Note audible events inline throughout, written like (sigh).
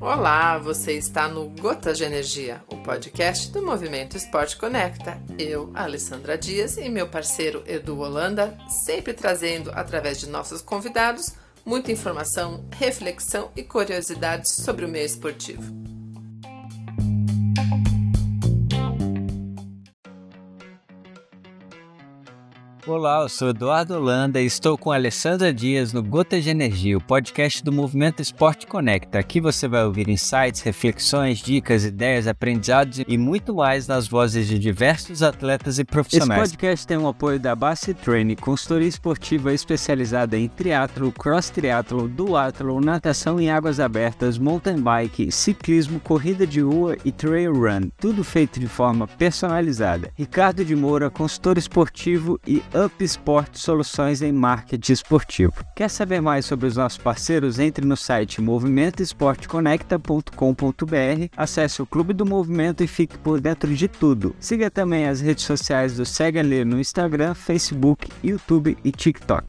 Olá, você está no Gotas de Energia, o podcast do Movimento Esporte Conecta. Eu, Alessandra Dias e meu parceiro Edu Holanda, sempre trazendo, através de nossos convidados, muita informação, reflexão e curiosidades sobre o meio esportivo. Olá, eu sou Eduardo Holanda e estou com Alessandra Dias no Gotas de Energia, o podcast do Movimento Esporte Conecta. Aqui você vai ouvir insights, reflexões, dicas, ideias, aprendizados e muito mais nas vozes de diversos atletas e profissionais. Esse podcast tem o apoio da Base Training, consultoria esportiva especializada em triatlo, cross triatlo, duatlo, natação em águas abertas, mountain bike, ciclismo, corrida de rua e trail run. Tudo feito de forma personalizada. Ricardo de Moura, consultor esportivo e Up Sport Soluções em Marketing Esportivo. Quer saber mais sobre os nossos parceiros? Entre no site movimentoesporteconecta.com.br, acesse o Clube do Movimento e fique por dentro de tudo. Siga também as redes sociais do Segue Ali no Instagram, Facebook, YouTube e TikTok.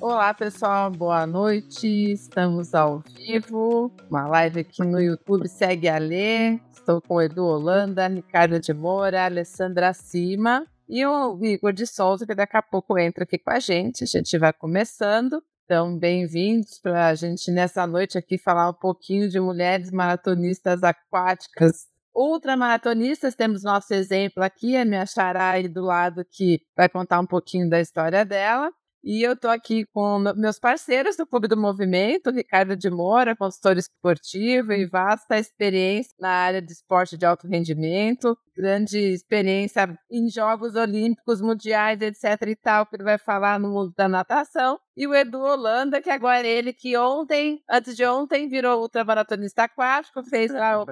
Olá pessoal, boa noite. Estamos ao vivo, uma live aqui no YouTube. Segue a ler. Estou com Edu Holanda, Ricardo de Moura, Alessandra Cima e o Igor de Souza, que daqui a pouco entra aqui com a gente. A gente vai começando. Então, bem-vindos para a gente nessa noite aqui falar um pouquinho de mulheres maratonistas aquáticas. Ultramaratonistas, temos nosso exemplo aqui, a minha Xará aí do lado que vai contar um pouquinho da história dela. E eu estou aqui com meus parceiros do Clube do Movimento, Ricardo de Moura, consultor esportivo e vasta experiência na área de esporte de alto rendimento, grande experiência em Jogos Olímpicos, Mundiais, etc e tal, que ele vai falar no mundo da natação. E o Edu Holanda, que agora é ele que ontem, antes de ontem, virou ultramaratonista aquático, fez lá o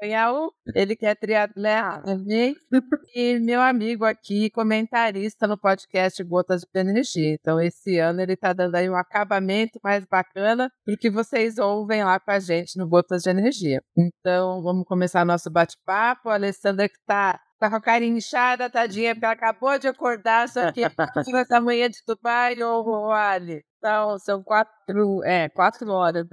Canhaú, ele que é triatleta também, e meu amigo aqui, comentarista no podcast Gotas de Energia. Então, esse ano ele está dando aí um acabamento mais bacana do que vocês ouvem lá com a gente no Gotas de Energia. Então, vamos começar nosso bate-papo. A Alessandra que está tá com a cara inchada, tadinha, porque ela acabou de acordar, só que essa manhã de Dubai, ô Ali. Então, são quatro, é, quatro horas,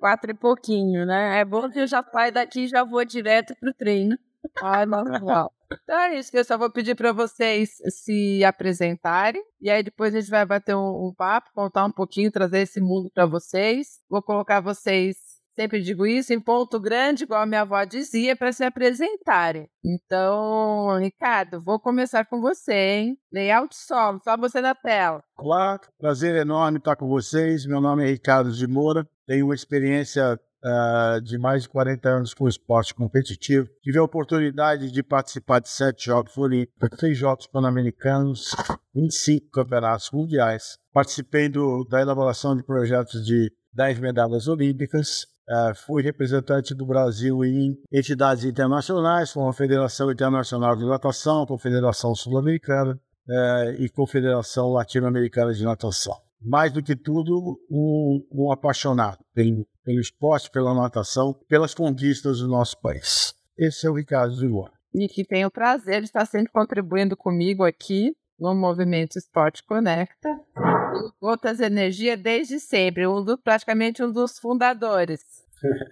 quatro e pouquinho, né? É bom que eu já saio daqui e já vou direto pro treino. Ai, normal. Então é isso que eu só vou pedir para vocês se apresentarem. E aí depois a gente vai bater um, um papo, contar um pouquinho, trazer esse mundo para vocês. Vou colocar vocês Sempre digo isso em ponto grande, igual a minha avó dizia, para se apresentarem. Então, Ricardo, vou começar com você, hein? Layout solo, só você na tela. Olá, prazer enorme estar com vocês. Meu nome é Ricardo de Moura, tenho uma experiência uh, de mais de 40 anos com esporte competitivo. Tive a oportunidade de participar de sete Jogos Olímpicos, seis Jogos Pan-Americanos, 25 campeonatos mundiais. Participei do, da elaboração de projetos de 10 medalhas olímpicas fui representante do Brasil em entidades internacionais, como a Federação Internacional de Natação, Confederação Sul-Americana uh, e Confederação Latino-Americana de Natação. Mais do que tudo, um, um apaixonado pelo, pelo, esporte, pela natação, pelas conquistas do nosso país. Esse é o Ricardo Zilua. E que tem o prazer de estar sempre contribuindo comigo aqui no Movimento Esporte Conecta. Gotas Energia desde sempre, um do, praticamente um dos fundadores.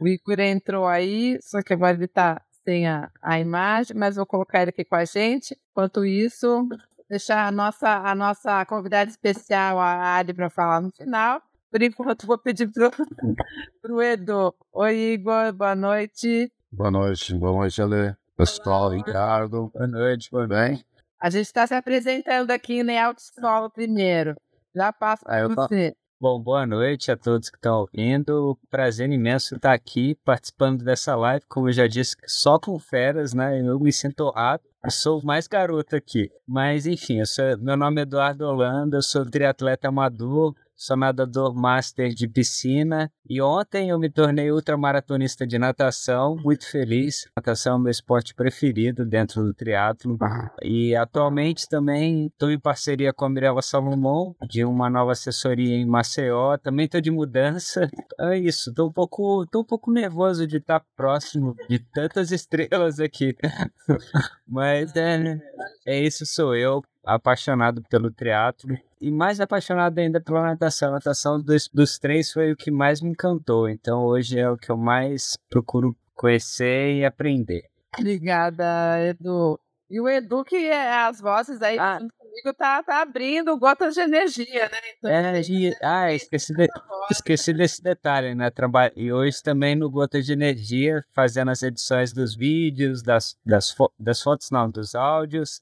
O Igor entrou aí, só que agora ele está sem a, a imagem, mas vou colocar ele aqui com a gente. Enquanto isso, deixar a nossa, a nossa convidada especial, a Ali, para falar no final. Por enquanto, vou pedir para o Edu. Oi, Igor, boa noite. Boa noite, boa noite, Ale. Pessoal, Ricardo, boa noite, tudo bem? A gente está se apresentando aqui em Autoescola primeiro. Já passo para você. Bom, boa noite a todos que estão ouvindo. Prazer imenso estar aqui participando dessa live. Como eu já disse, só com feras, né? Eu me sinto honrado. Eu sou mais garoto aqui. Mas, enfim, sou, meu nome é Eduardo Holanda, eu sou triatleta amador, sou nadador master de piscina e ontem eu me tornei ultramaratonista de natação, muito feliz. Natação é o meu esporte preferido dentro do triatlo e atualmente também estou em parceria com a Mirella Salomão de uma nova assessoria em Maceió. Também estou de mudança. É isso, estou um pouco, tô um pouco nervoso de estar próximo de tantas (laughs) estrelas aqui. (laughs) Mas é, é isso, sou eu. Apaixonado pelo triatlo e mais apaixonado ainda pela natação. A natação dos, dos três foi o que mais me encantou. Então hoje é o que eu mais procuro conhecer e aprender. Obrigada, Edu. E o Edu, que é as vozes aí ah. comigo, tá, tá abrindo gotas de energia, né? Então, energia. Ah, esqueci, de, esqueci desse detalhe, né? Traba... E hoje também no Gotas de Energia, fazendo as edições dos vídeos, das, das, fo... das fotos, não, dos áudios.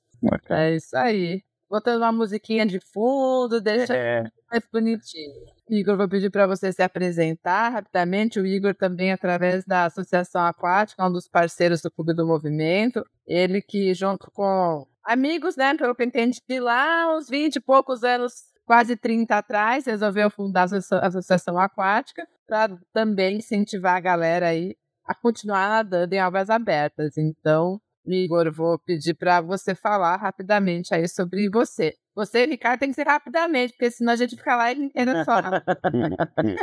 É isso aí. Botando uma musiquinha de fundo, deixa é. mais bonitinho. Igor, vou pedir para você se apresentar rapidamente. O Igor também, através da Associação Aquática, um dos parceiros do Clube do Movimento. Ele que, junto com amigos, né, pelo que eu entendi, lá uns 20 e poucos anos, quase 30 atrás, resolveu fundar a Associação Aquática para também incentivar a galera aí a continuar nadando em águas abertas. Então, Igor, vou pedir para você falar rapidamente aí sobre você. Você, Ricardo, tem que ser rapidamente, porque senão a gente fica lá e inteira só.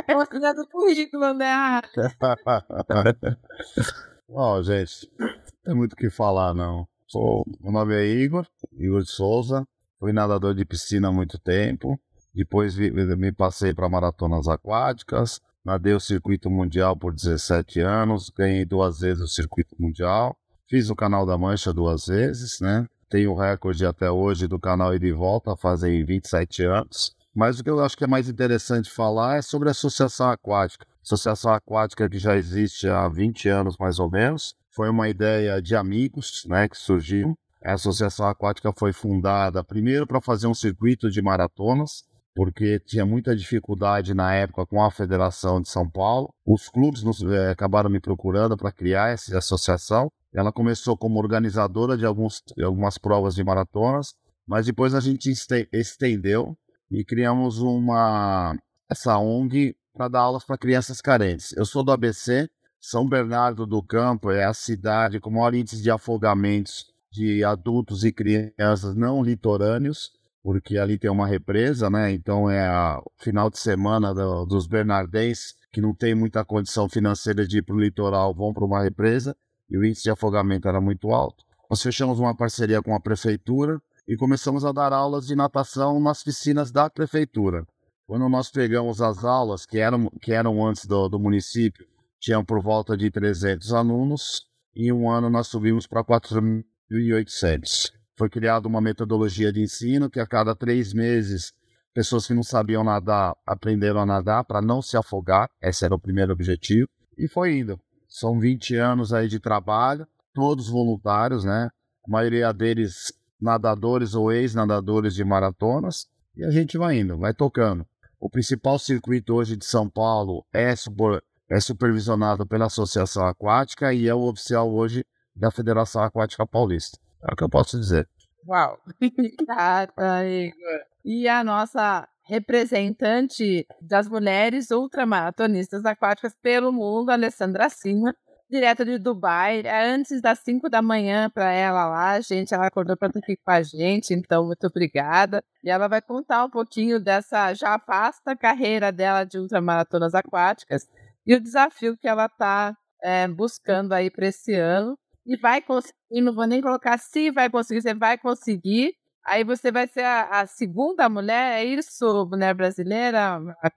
é uma coisa do currículo, né? (laughs) Bom, gente, não tem muito o que falar, não. Sou, meu nome é Igor, Igor de Souza. Fui nadador de piscina há muito tempo. Depois me passei para maratonas aquáticas. Nadei o circuito mundial por 17 anos. Ganhei duas vezes o circuito mundial. Fiz o canal da Mancha duas vezes, né? Tenho o recorde até hoje do canal e Volta, fazem 27 anos. Mas o que eu acho que é mais interessante falar é sobre a Associação Aquática. Associação Aquática que já existe há 20 anos mais ou menos. Foi uma ideia de amigos né, que surgiu. A Associação Aquática foi fundada primeiro para fazer um circuito de maratonas, porque tinha muita dificuldade na época com a Federação de São Paulo. Os clubes nos, é, acabaram me procurando para criar essa associação ela começou como organizadora de, alguns, de algumas provas de maratonas, mas depois a gente estendeu e criamos uma essa ONG para dar aulas para crianças carentes. Eu sou do ABC, São Bernardo do Campo é a cidade com maior índice de afogamentos de adultos e crianças não litorâneos, porque ali tem uma represa, né? Então é o final de semana do, dos bernardenses que não tem muita condição financeira de ir para o litoral, vão para uma represa e o índice de afogamento era muito alto. Nós fechamos uma parceria com a prefeitura e começamos a dar aulas de natação nas piscinas da prefeitura. Quando nós pegamos as aulas, que eram, que eram antes do, do município, tinham por volta de 300 alunos, em um ano nós subimos para 4.800. Foi criada uma metodologia de ensino que a cada três meses pessoas que não sabiam nadar aprenderam a nadar para não se afogar. Esse era o primeiro objetivo. E foi indo. São 20 anos aí de trabalho, todos voluntários, né? A maioria deles nadadores ou ex-nadadores de maratonas. E a gente vai indo, vai tocando. O principal circuito hoje de São Paulo é, super, é supervisionado pela Associação Aquática e é o oficial hoje da Federação Aquática Paulista. É o que eu posso dizer. Uau! (laughs) Obrigada, Igor. E a nossa representante das mulheres ultramaratonistas aquáticas pelo mundo, Alessandra Cima, direto de Dubai, é antes das 5 da manhã para ela lá, gente, ela acordou para estar aqui com a gente, então muito obrigada. E ela vai contar um pouquinho dessa já vasta carreira dela de ultramaratonas aquáticas e o desafio que ela está é, buscando aí para esse ano. E vai conseguir, não vou nem colocar se vai conseguir, você vai conseguir, Aí você vai ser a, a segunda mulher, é isso, mulher brasileira, a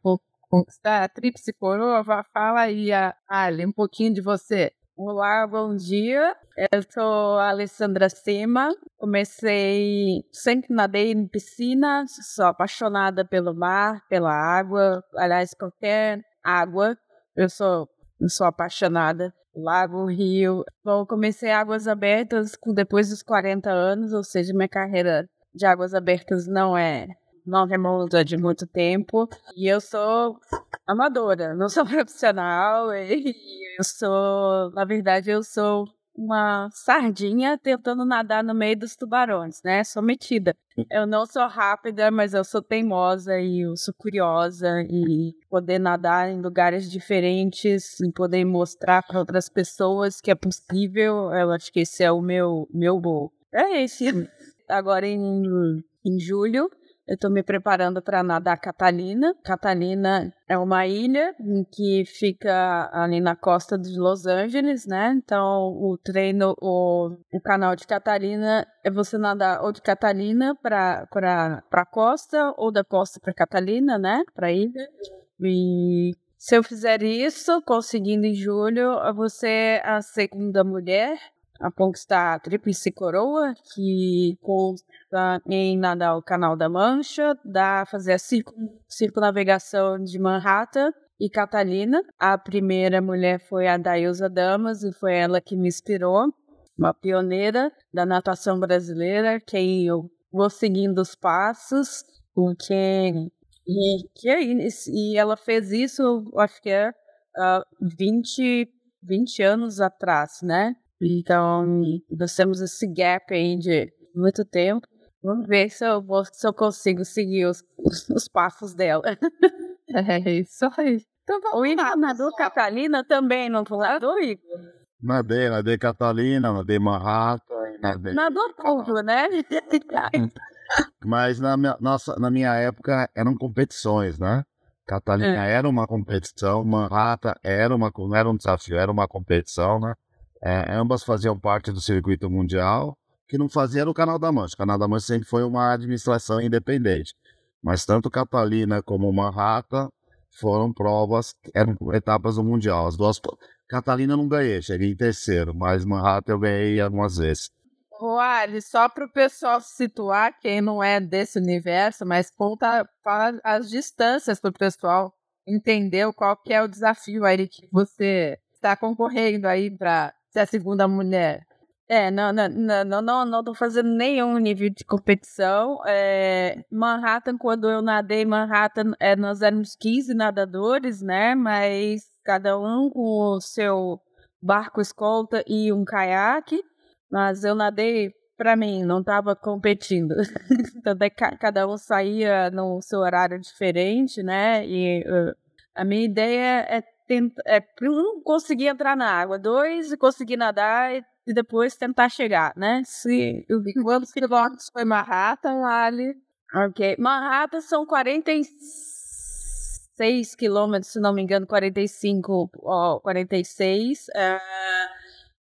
conquistar a tríplice coroa? Fala aí, Ali, um pouquinho de você. Olá, bom dia. Eu sou a Alessandra Sema. Comecei, sempre nadei em piscina, sou apaixonada pelo mar, pela água, aliás, qualquer água. Eu sou, sou apaixonada. Lago, rio. Bom, comecei águas abertas depois dos 40 anos, ou seja, minha carreira de águas abertas não é não remonta de muito tempo. E eu sou amadora, não sou (laughs) profissional. E eu sou, na verdade, eu sou uma sardinha tentando nadar no meio dos tubarões, né? Sou metida. Eu não sou rápida, mas eu sou teimosa e eu sou curiosa e poder nadar em lugares diferentes e poder mostrar para outras pessoas que é possível. Eu acho que esse é o meu meu É esse agora em, em julho. Eu estou me preparando para nadar Catalina. Catalina é uma ilha que fica ali na costa de Los Angeles, né? Então, o treino, o, o canal de Catalina é você nadar ou de Catalina para a costa ou da costa para Catalina, né? Para ilha. E se eu fizer isso, conseguindo em julho, eu vou ser a segunda mulher a conquistar a Tríplice Coroa, que consta em nadar o Canal da Mancha, da fazer a circunavegação de Manhattan e Catalina. A primeira mulher foi a Dailza Damas e foi ela que me inspirou, uma pioneira da natação brasileira, quem eu vou seguindo os passos, com quem e, que é e ela fez isso, acho que é uh, 20, 20 anos atrás, né? Então, nós temos esse gap aí de muito tempo. Vamos ver se eu, vou, se eu consigo seguir os, os, os passos dela. (laughs) é isso aí. Então, o Igor nadou Catalina também, não nadou, Igor? Nadei, nadei Catalina, nadei Manhattan, nadei... Nadou tudo, né? Mas na minha, nossa, na minha época eram competições, né? Catalina é. era uma competição, Manhattan era, uma, não era um desafio, era uma competição, né? É, ambas faziam parte do circuito mundial, que não fazia era o Canal da Mancha. O Canal da Mancha sempre foi uma administração independente. Mas tanto Catalina como Manhattan foram provas, eram etapas do Mundial. As duas. Catalina não ganhei, cheguei em terceiro, mas Manhattan eu ganhei algumas vezes. Roali, só para o pessoal se situar, quem não é desse universo, mas conta as distâncias para o pessoal entender qual que é o desafio aí que você está concorrendo aí para ser a segunda mulher. É, não, não, não, não, não tô fazendo nenhum nível de competição. É, Manhattan, quando eu nadei Manhattan, é, nós éramos 15 nadadores, né? Mas cada um com o seu barco escolta e um caiaque. Mas eu nadei para mim, não estava competindo. (laughs) então, cada um saía no seu horário diferente, né? E uh, a minha ideia é tenta, é, um, conseguir entrar na água, dois, conseguir nadar e, e depois tentar chegar, né? Se, quantos quilômetros foi Manhattan, Ali? Ok. Manhattan são 46 quilômetros, se não me engano, 45 ou 46. Uh,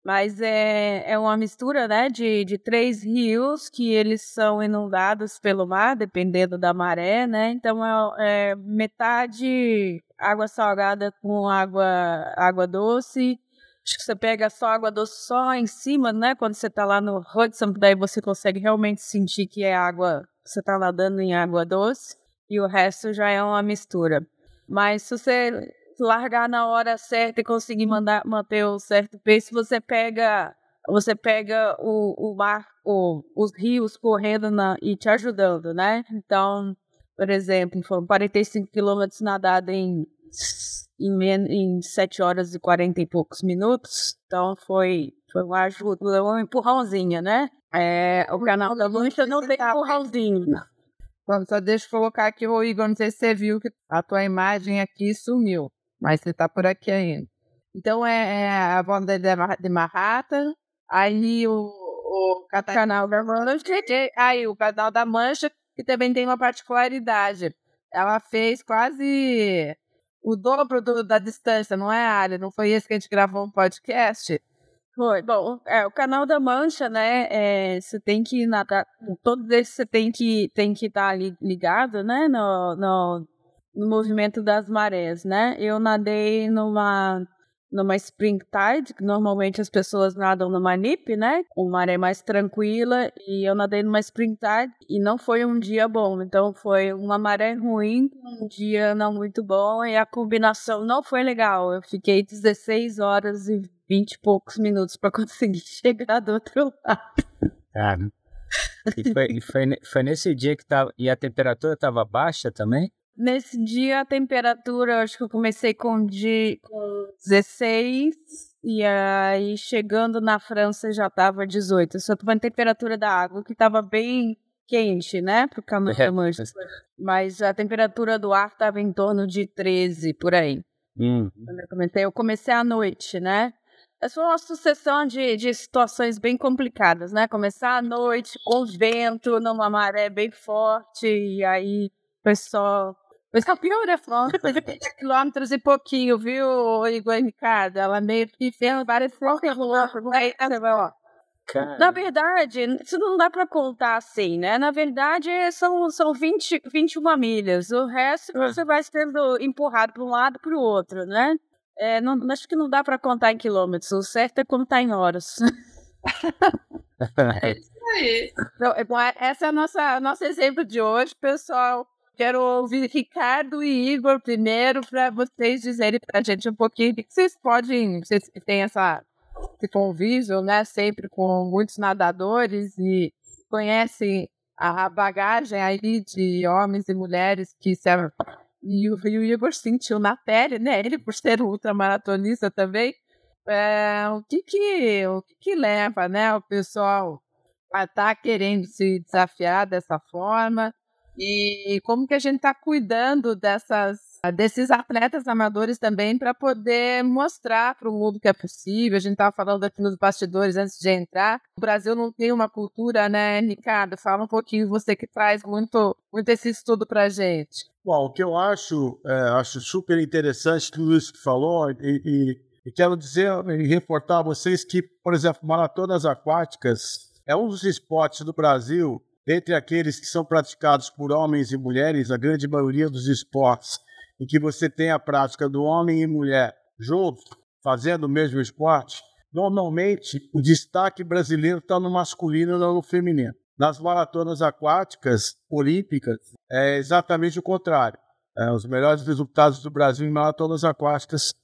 mas é, é uma mistura né, de, de três rios que eles são inundados pelo mar, dependendo da maré, né? Então é, é metade água salgada com água, água doce. Acho que você pega só água doce só em cima, né? Quando você está lá no Hudson, daí você consegue realmente sentir que é água, você está nadando em água doce. E o resto já é uma mistura. Mas se você largar na hora certa e conseguir mandar, manter o certo pace, você pega você pega o, o mar, o, os rios correndo na, e te ajudando, né? Então, por exemplo, foram 45 quilômetros nadados em, em, em 7 horas e 40 e poucos minutos. Então, foi, foi uma ajuda, um empurrãozinho, né? É, o canal da Mancha não tem empurrãozinho. Vamos, só deixa eu colocar aqui, o Igor, não sei se você viu que a tua imagem aqui sumiu mas você está por aqui ainda. Então é, é a banda de, de Manhattan, aí o, o canal da (laughs) aí o canal da Mancha, que também tem uma particularidade. Ela fez quase o dobro do, da distância, não é, Ali? Não foi esse que a gente gravou um podcast? Foi. Bom, é, o canal da Mancha, né? É, você tem que nadar. Todos esses você tem que tem que estar tá ligado, né? No, no, no movimento das marés, né? Eu nadei numa numa spring tide, que normalmente as pessoas nadam numa nip, né? Uma maré mais tranquila, e eu nadei numa spring tide e não foi um dia bom, então foi uma maré ruim, um dia não muito bom e a combinação não foi legal. Eu fiquei 16 horas e 20 e poucos minutos para (laughs) conseguir chegar do outro lado. Cara. E foi, foi, foi nesse dia que tava, e a temperatura estava baixa também? Nesse dia a temperatura, acho que eu comecei com, de, com 16 e aí chegando na França já tava 18. Só tô a temperatura da água que tava bem quente, né, pro caminho é, Mas a temperatura do ar tava em torno de 13 por aí. Hum. Eu comecei, eu comecei à noite, né? é só uma sucessão de, de situações bem complicadas, né? Começar à noite, com vento, numa maré bem forte, e aí o pessoal. O pessoal pior, né? Depois de 20 quilômetros e pouquinho, viu, Igor Ricardo? Ela meio que fez várias flores, na verdade, isso não dá para contar assim, né? Na verdade, são, são 20, 21 milhas. O resto você vai sendo empurrado para um lado para o outro, né? É, não, acho que não dá para contar em quilômetros. O certo é contar em horas. (laughs) é isso aí. Então, é bom, esse é o nosso, nosso exemplo de hoje, pessoal. Quero ouvir Ricardo e Igor primeiro para vocês dizerem para a gente um pouquinho o que vocês podem, vocês que têm essa esse convívio, né, sempre com muitos nadadores e conhecem a bagagem aí de homens e mulheres que se e o, e o Igor sentiu na pele, né? Ele por ser um ultramaratonista também, é, o que que o que, que leva, né, o pessoal a estar tá querendo se desafiar dessa forma e como que a gente está cuidando dessas desses atletas amadores também para poder mostrar para o mundo que é possível. A gente estava falando aqui nos bastidores antes de entrar. O Brasil não tem uma cultura, né, Ricardo? Fala um pouquinho, você que traz muito, muito esse estudo para a gente. Bom, o que eu acho, é, acho super interessante tudo isso que falou e, e, e quero dizer e reportar a vocês que, por exemplo, maratonas aquáticas é um dos esportes do Brasil dentre aqueles que são praticados por homens e mulheres, a grande maioria dos esportes em que você tem a prática do homem e mulher juntos, fazendo o mesmo esporte, normalmente o destaque brasileiro está no masculino e não no feminino. Nas maratonas aquáticas olímpicas, é exatamente o contrário. É, os melhores resultados do Brasil em maratonas aquáticas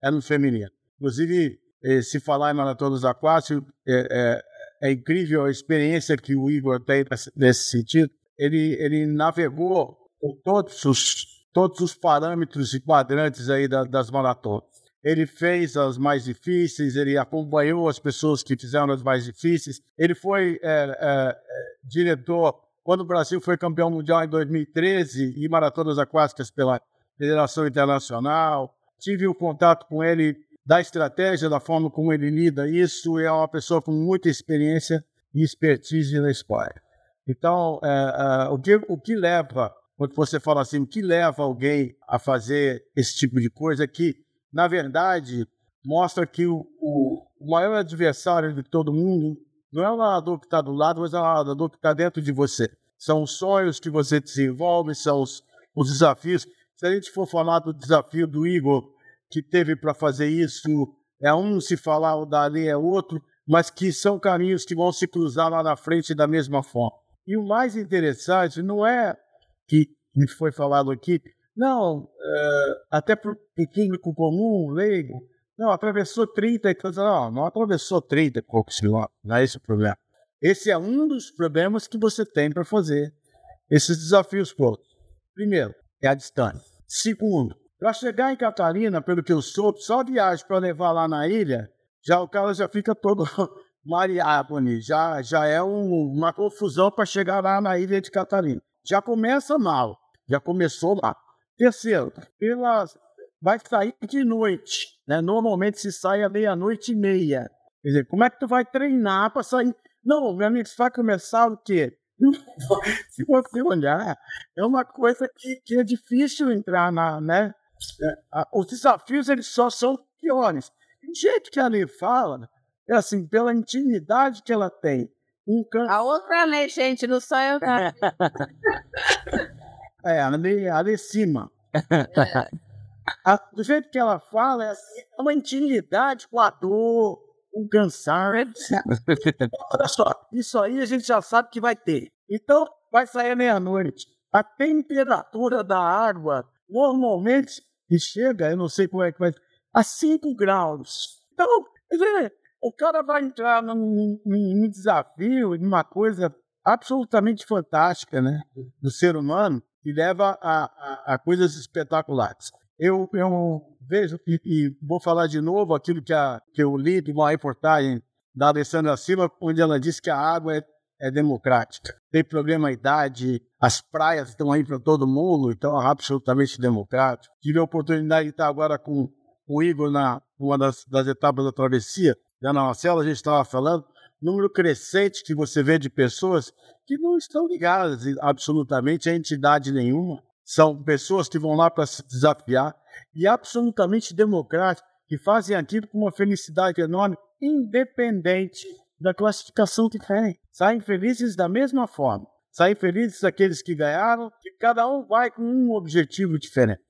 é no feminino. Inclusive, eh, se falar em maratonas aquáticas, é, é, é incrível a experiência que o Igor tem nesse sentido. Ele, ele navegou por todos os todos os parâmetros e quadrantes aí da, das maratonas. Ele fez as mais difíceis, ele acompanhou as pessoas que fizeram as mais difíceis. Ele foi é, é, diretor quando o Brasil foi campeão mundial em 2013 e maratonas aquáticas pela Federação Internacional. Tive o contato com ele da estratégia, da forma como ele lida isso. É uma pessoa com muita experiência e expertise na esporte. Então, é, é, o, que, o que leva quando você fala assim, o que leva alguém a fazer esse tipo de coisa, que, na verdade, mostra que o, o maior adversário de todo mundo não é o nadador que está do lado, mas é o nadador que está dentro de você. São os sonhos que você desenvolve, são os, os desafios. Se a gente for falar do desafio do Igor, que teve para fazer isso, é um se falar, o dali é outro, mas que são caminhos que vão se cruzar lá na frente da mesma forma. E o mais interessante não é que me foi falado aqui, não, uh, até para o público comum, leigo, não, atravessou 30 e coisa, não, não atravessou 30 e poucos quilômetros, não é esse o problema. Esse é um dos problemas que você tem para fazer esses desafios todos. Primeiro, é a distância. Segundo, para chegar em Catarina, pelo que eu soube, só viagem para levar lá na ilha, já o cara já fica todo (laughs) mareado, já, já é um, uma confusão para chegar lá na ilha de Catarina já começa mal, já começou lá. Terceiro, pelas, vai sair de noite, né? Normalmente se sai à meia-noite e meia. Quer dizer, como é que tu vai treinar para sair? Não, meu amigo, vai começar o quê? (laughs) se você olhar, é uma coisa que, que é difícil entrar na, né? É, os desafios eles só são piores. Do jeito que a lei fala, é assim, pela intimidade que ela tem um can... A outra lei, gente, não sou eu. (laughs) é, a lei, a lei cima. (laughs) A, do jeito que ela fala, é, assim, é uma intimidade com a dor, um cansaço. (laughs) Olha só, isso aí a gente já sabe que vai ter. Então, vai sair meia-noite. A temperatura da água, normalmente, que chega, eu não sei como é que vai, a 5 graus. Então, o cara vai entrar num, num, desafio, numa coisa absolutamente fantástica, né? Do ser humano, e leva a, a, a coisas espetaculares. Eu, eu vejo, e, e, vou falar de novo aquilo que, a, que eu li de uma reportagem da Alessandra Silva, onde ela disse que a água é, é democrática. Tem problema a idade, as praias estão aí para todo mundo, então é absolutamente democrático. Tive a oportunidade de estar agora com o Igor na uma das, das etapas da travessia, da Marcela, a gente estava falando, número crescente que você vê de pessoas que não estão ligadas absolutamente a entidade nenhuma. São pessoas que vão lá para se desafiar e absolutamente democráticas, que fazem aquilo com uma felicidade enorme, independente da classificação que tem. Saem felizes da mesma forma. Saem felizes aqueles que ganharam, que cada um vai com um objetivo diferente.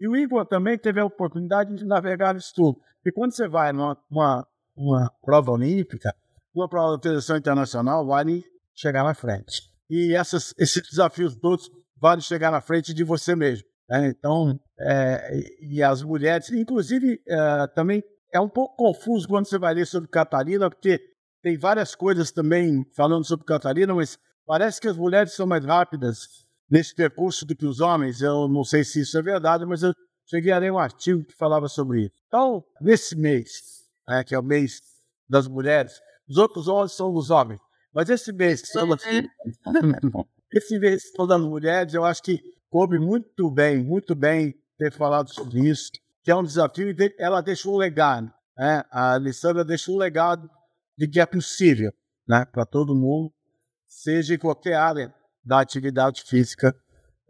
E o Igor também teve a oportunidade de navegar isso tudo. E quando você vai numa uma, uma prova olímpica, uma prova da Federação Internacional, vale chegar na frente. E essas, esses desafios todos vale chegar na frente de você mesmo. Né? Então, é, e as mulheres, inclusive, é, também é um pouco confuso quando você vai ler sobre Catarina, porque tem várias coisas também falando sobre Catarina, mas parece que as mulheres são mais rápidas nesse percurso do que os homens. Eu não sei se isso é verdade, mas eu cheguei a ler um artigo que falava sobre isso. Então, nesse mês, né, que é o mês das mulheres, os outros homens são os homens. Mas esse mês que estamos, (laughs) esse mês que das mulheres, eu acho que coube muito bem, muito bem ter falado sobre isso, que é um desafio e ela deixou um legado. Né? A Alessandra deixou um legado de que é possível né, para todo mundo, seja em qualquer área da atividade física,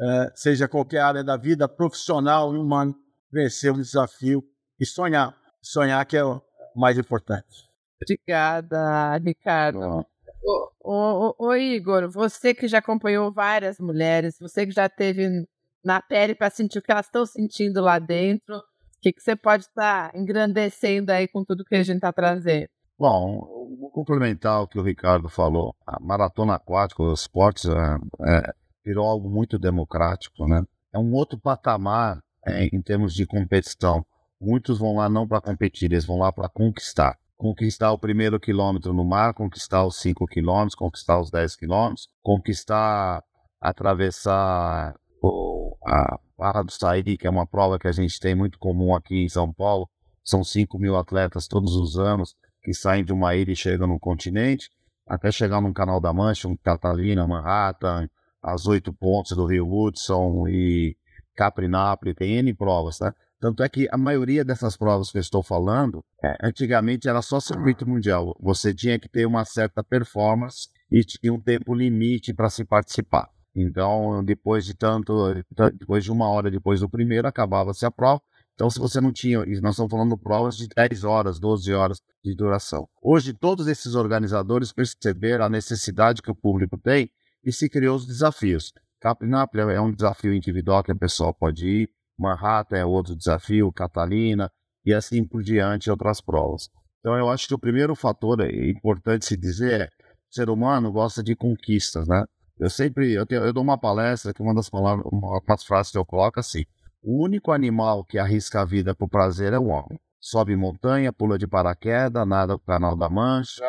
uh, seja qualquer área da vida profissional e humana, vencer um desafio e sonhar. Sonhar que é o mais importante. Obrigada, Ricardo. Ô, ô, ô, Igor, você que já acompanhou várias mulheres, você que já teve na pele para sentir o que elas estão sentindo lá dentro, o que, que você pode estar tá engrandecendo aí com tudo que a gente está trazendo? Bom, vou complementar o que o Ricardo falou. A maratona aquática, os esportes, é, é, virou algo muito democrático, né? É um outro patamar é, em termos de competição. Muitos vão lá não para competir, eles vão lá para conquistar. Conquistar o primeiro quilômetro no mar, conquistar os 5 quilômetros, conquistar os 10 quilômetros, conquistar, atravessar o, a Barra do Saíri, que é uma prova que a gente tem muito comum aqui em São Paulo. São 5 mil atletas todos os anos que saem de uma ilha e chegam no continente, até chegar no Canal da Mancha, um Catalina, Manhattan, as oito pontes do Rio Hudson e Capri Napoli, tem N provas, tá? Tanto é que a maioria dessas provas que eu estou falando, é, antigamente era só circuito mundial. Você tinha que ter uma certa performance e tinha um tempo limite para se participar. Então, depois de tanto, depois de uma hora depois do primeiro, acabava-se a prova. Então, se você não tinha, nós estamos falando de provas de 10 horas, 12 horas de duração. Hoje, todos esses organizadores perceberam a necessidade que o público tem e se criou os desafios. Capinap é um desafio individual que a pessoa pode ir, Manhattan é outro desafio, Catalina e assim por diante, outras provas. Então, eu acho que o primeiro fator importante se dizer é: o ser humano gosta de conquistas, né? Eu sempre, eu, tenho, eu dou uma palestra que uma das palavras, uma, das frases que eu coloco assim: o único animal que arrisca a vida por prazer é o homem. Sobe montanha, pula de paraquedas, nada no canal da Mancha,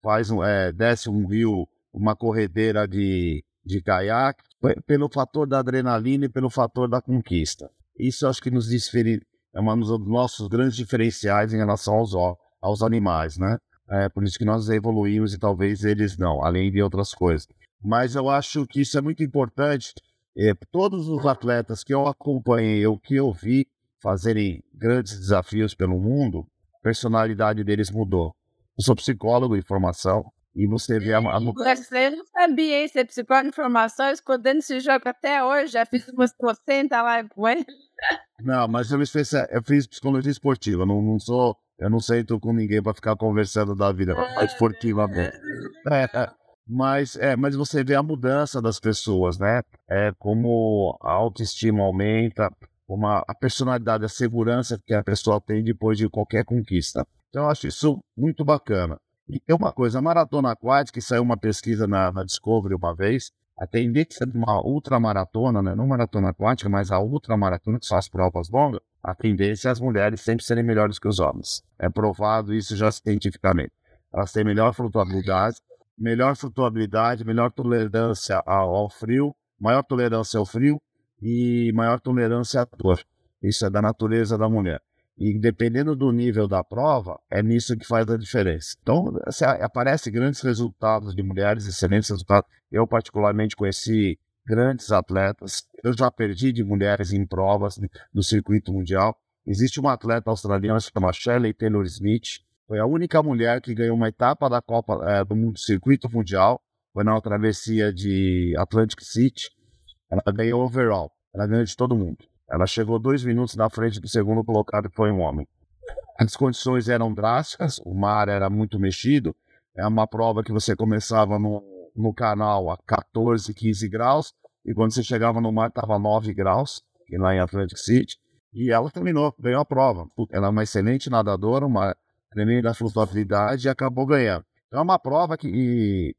faz um, é, desce um rio, uma corredeira de, de caiaque, pelo fator da adrenalina e pelo fator da conquista. Isso acho que nos difere, é um dos nossos grandes diferenciais em relação aos, aos animais, né? É por isso que nós evoluímos e talvez eles não, além de outras coisas. Mas eu acho que isso é muito importante é, todos os atletas que eu acompanhei, o que eu vi fazerem grandes desafios pelo mundo, a personalidade deles mudou. Eu sou psicólogo em formação e você vê a. a... Você não sabia, hein? Você é psicólogo em formação, escondendo esse jogo até hoje. Já fiz umas 60 live com ele. Não, mas eu, me fiz, eu fiz psicologia esportiva. Não, não sou. Eu não sento com ninguém para ficar conversando da vida esportivamente. É, é. Mas, é, mas você vê a mudança das pessoas, né? É como a autoestima aumenta, como a, a personalidade, a segurança que a pessoa tem depois de qualquer conquista. Então, eu acho isso muito bacana. E tem uma coisa, a maratona aquática, que saiu uma pesquisa na, na Discovery uma vez, a tendência de uma ultramaratona, né? não maratona aquática, mas a ultramaratona, que as provas longas, a tendência é as mulheres sempre serem melhores que os homens. É provado isso já cientificamente. Elas têm melhor flutuabilidade, melhor flutuabilidade, melhor tolerância ao, frio, maior tolerância ao frio e maior tolerância à dor. Isso é da natureza da mulher. E dependendo do nível da prova, é nisso que faz a diferença. Então, assim, aparece grandes resultados de mulheres, excelentes resultados. Eu, particularmente, conheci grandes atletas. Eu já perdi de mulheres em provas no circuito mundial. Existe uma atleta australiana que se chama Shelley Taylor Smith. Foi a única mulher que ganhou uma etapa da Copa é, do mundo, Circuito Mundial. Foi na travessia de Atlantic City. Ela ganhou overall. Ela ganhou de todo mundo. Ela chegou dois minutos na frente do segundo colocado, que foi um homem. As condições eram drásticas, o mar era muito mexido. É uma prova que você começava no, no canal a 14, 15 graus, e quando você chegava no mar estava 9 graus, lá em Atlantic City. E ela terminou, ganhou a prova. Ela é uma excelente nadadora, uma tremenda flutuabilidade e acabou ganhando. Então é uma prova que,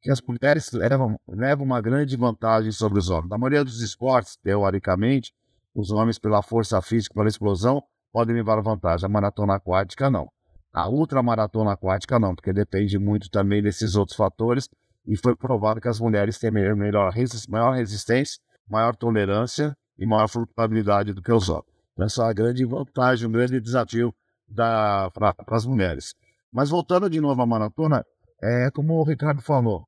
que as mulheres levam, levam uma grande vantagem sobre os homens. Na maioria dos esportes, teoricamente, os homens, pela força física, pela explosão, podem levar vantagem. A maratona aquática, não. A ultramaratona aquática, não, porque depende muito também desses outros fatores. E foi provado que as mulheres têm melhor, maior resistência, maior tolerância e maior flutuabilidade do que os homens. Então, essa é a grande vantagem, um grande desafio para as mulheres. Mas voltando de novo à maratona, é como o Ricardo falou,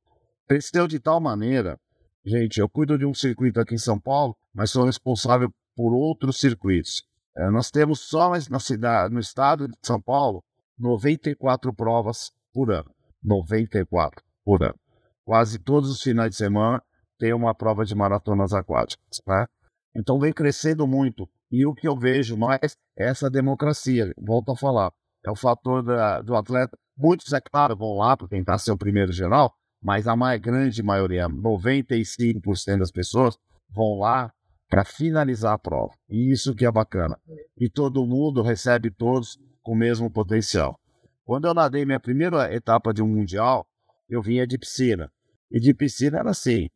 cresceu de tal maneira, gente, eu cuido de um circuito aqui em São Paulo, mas sou responsável por outros circuitos. É, nós temos só na cidade, no estado de São Paulo 94 provas por ano. 94 por ano. Quase todos os finais de semana tem uma prova de maratonas aquáticas. Né? Então vem crescendo muito. E o que eu vejo mais é essa democracia. Volto a falar. É o fator da, do atleta. Muitos, é claro, vão lá para tentar ser o primeiro geral, mas a mais grande maioria, 95% das pessoas, vão lá para finalizar a prova. E isso que é bacana. E todo mundo recebe todos com o mesmo potencial. Quando eu nadei minha primeira etapa de um mundial, eu vinha de piscina. E de piscina era assim: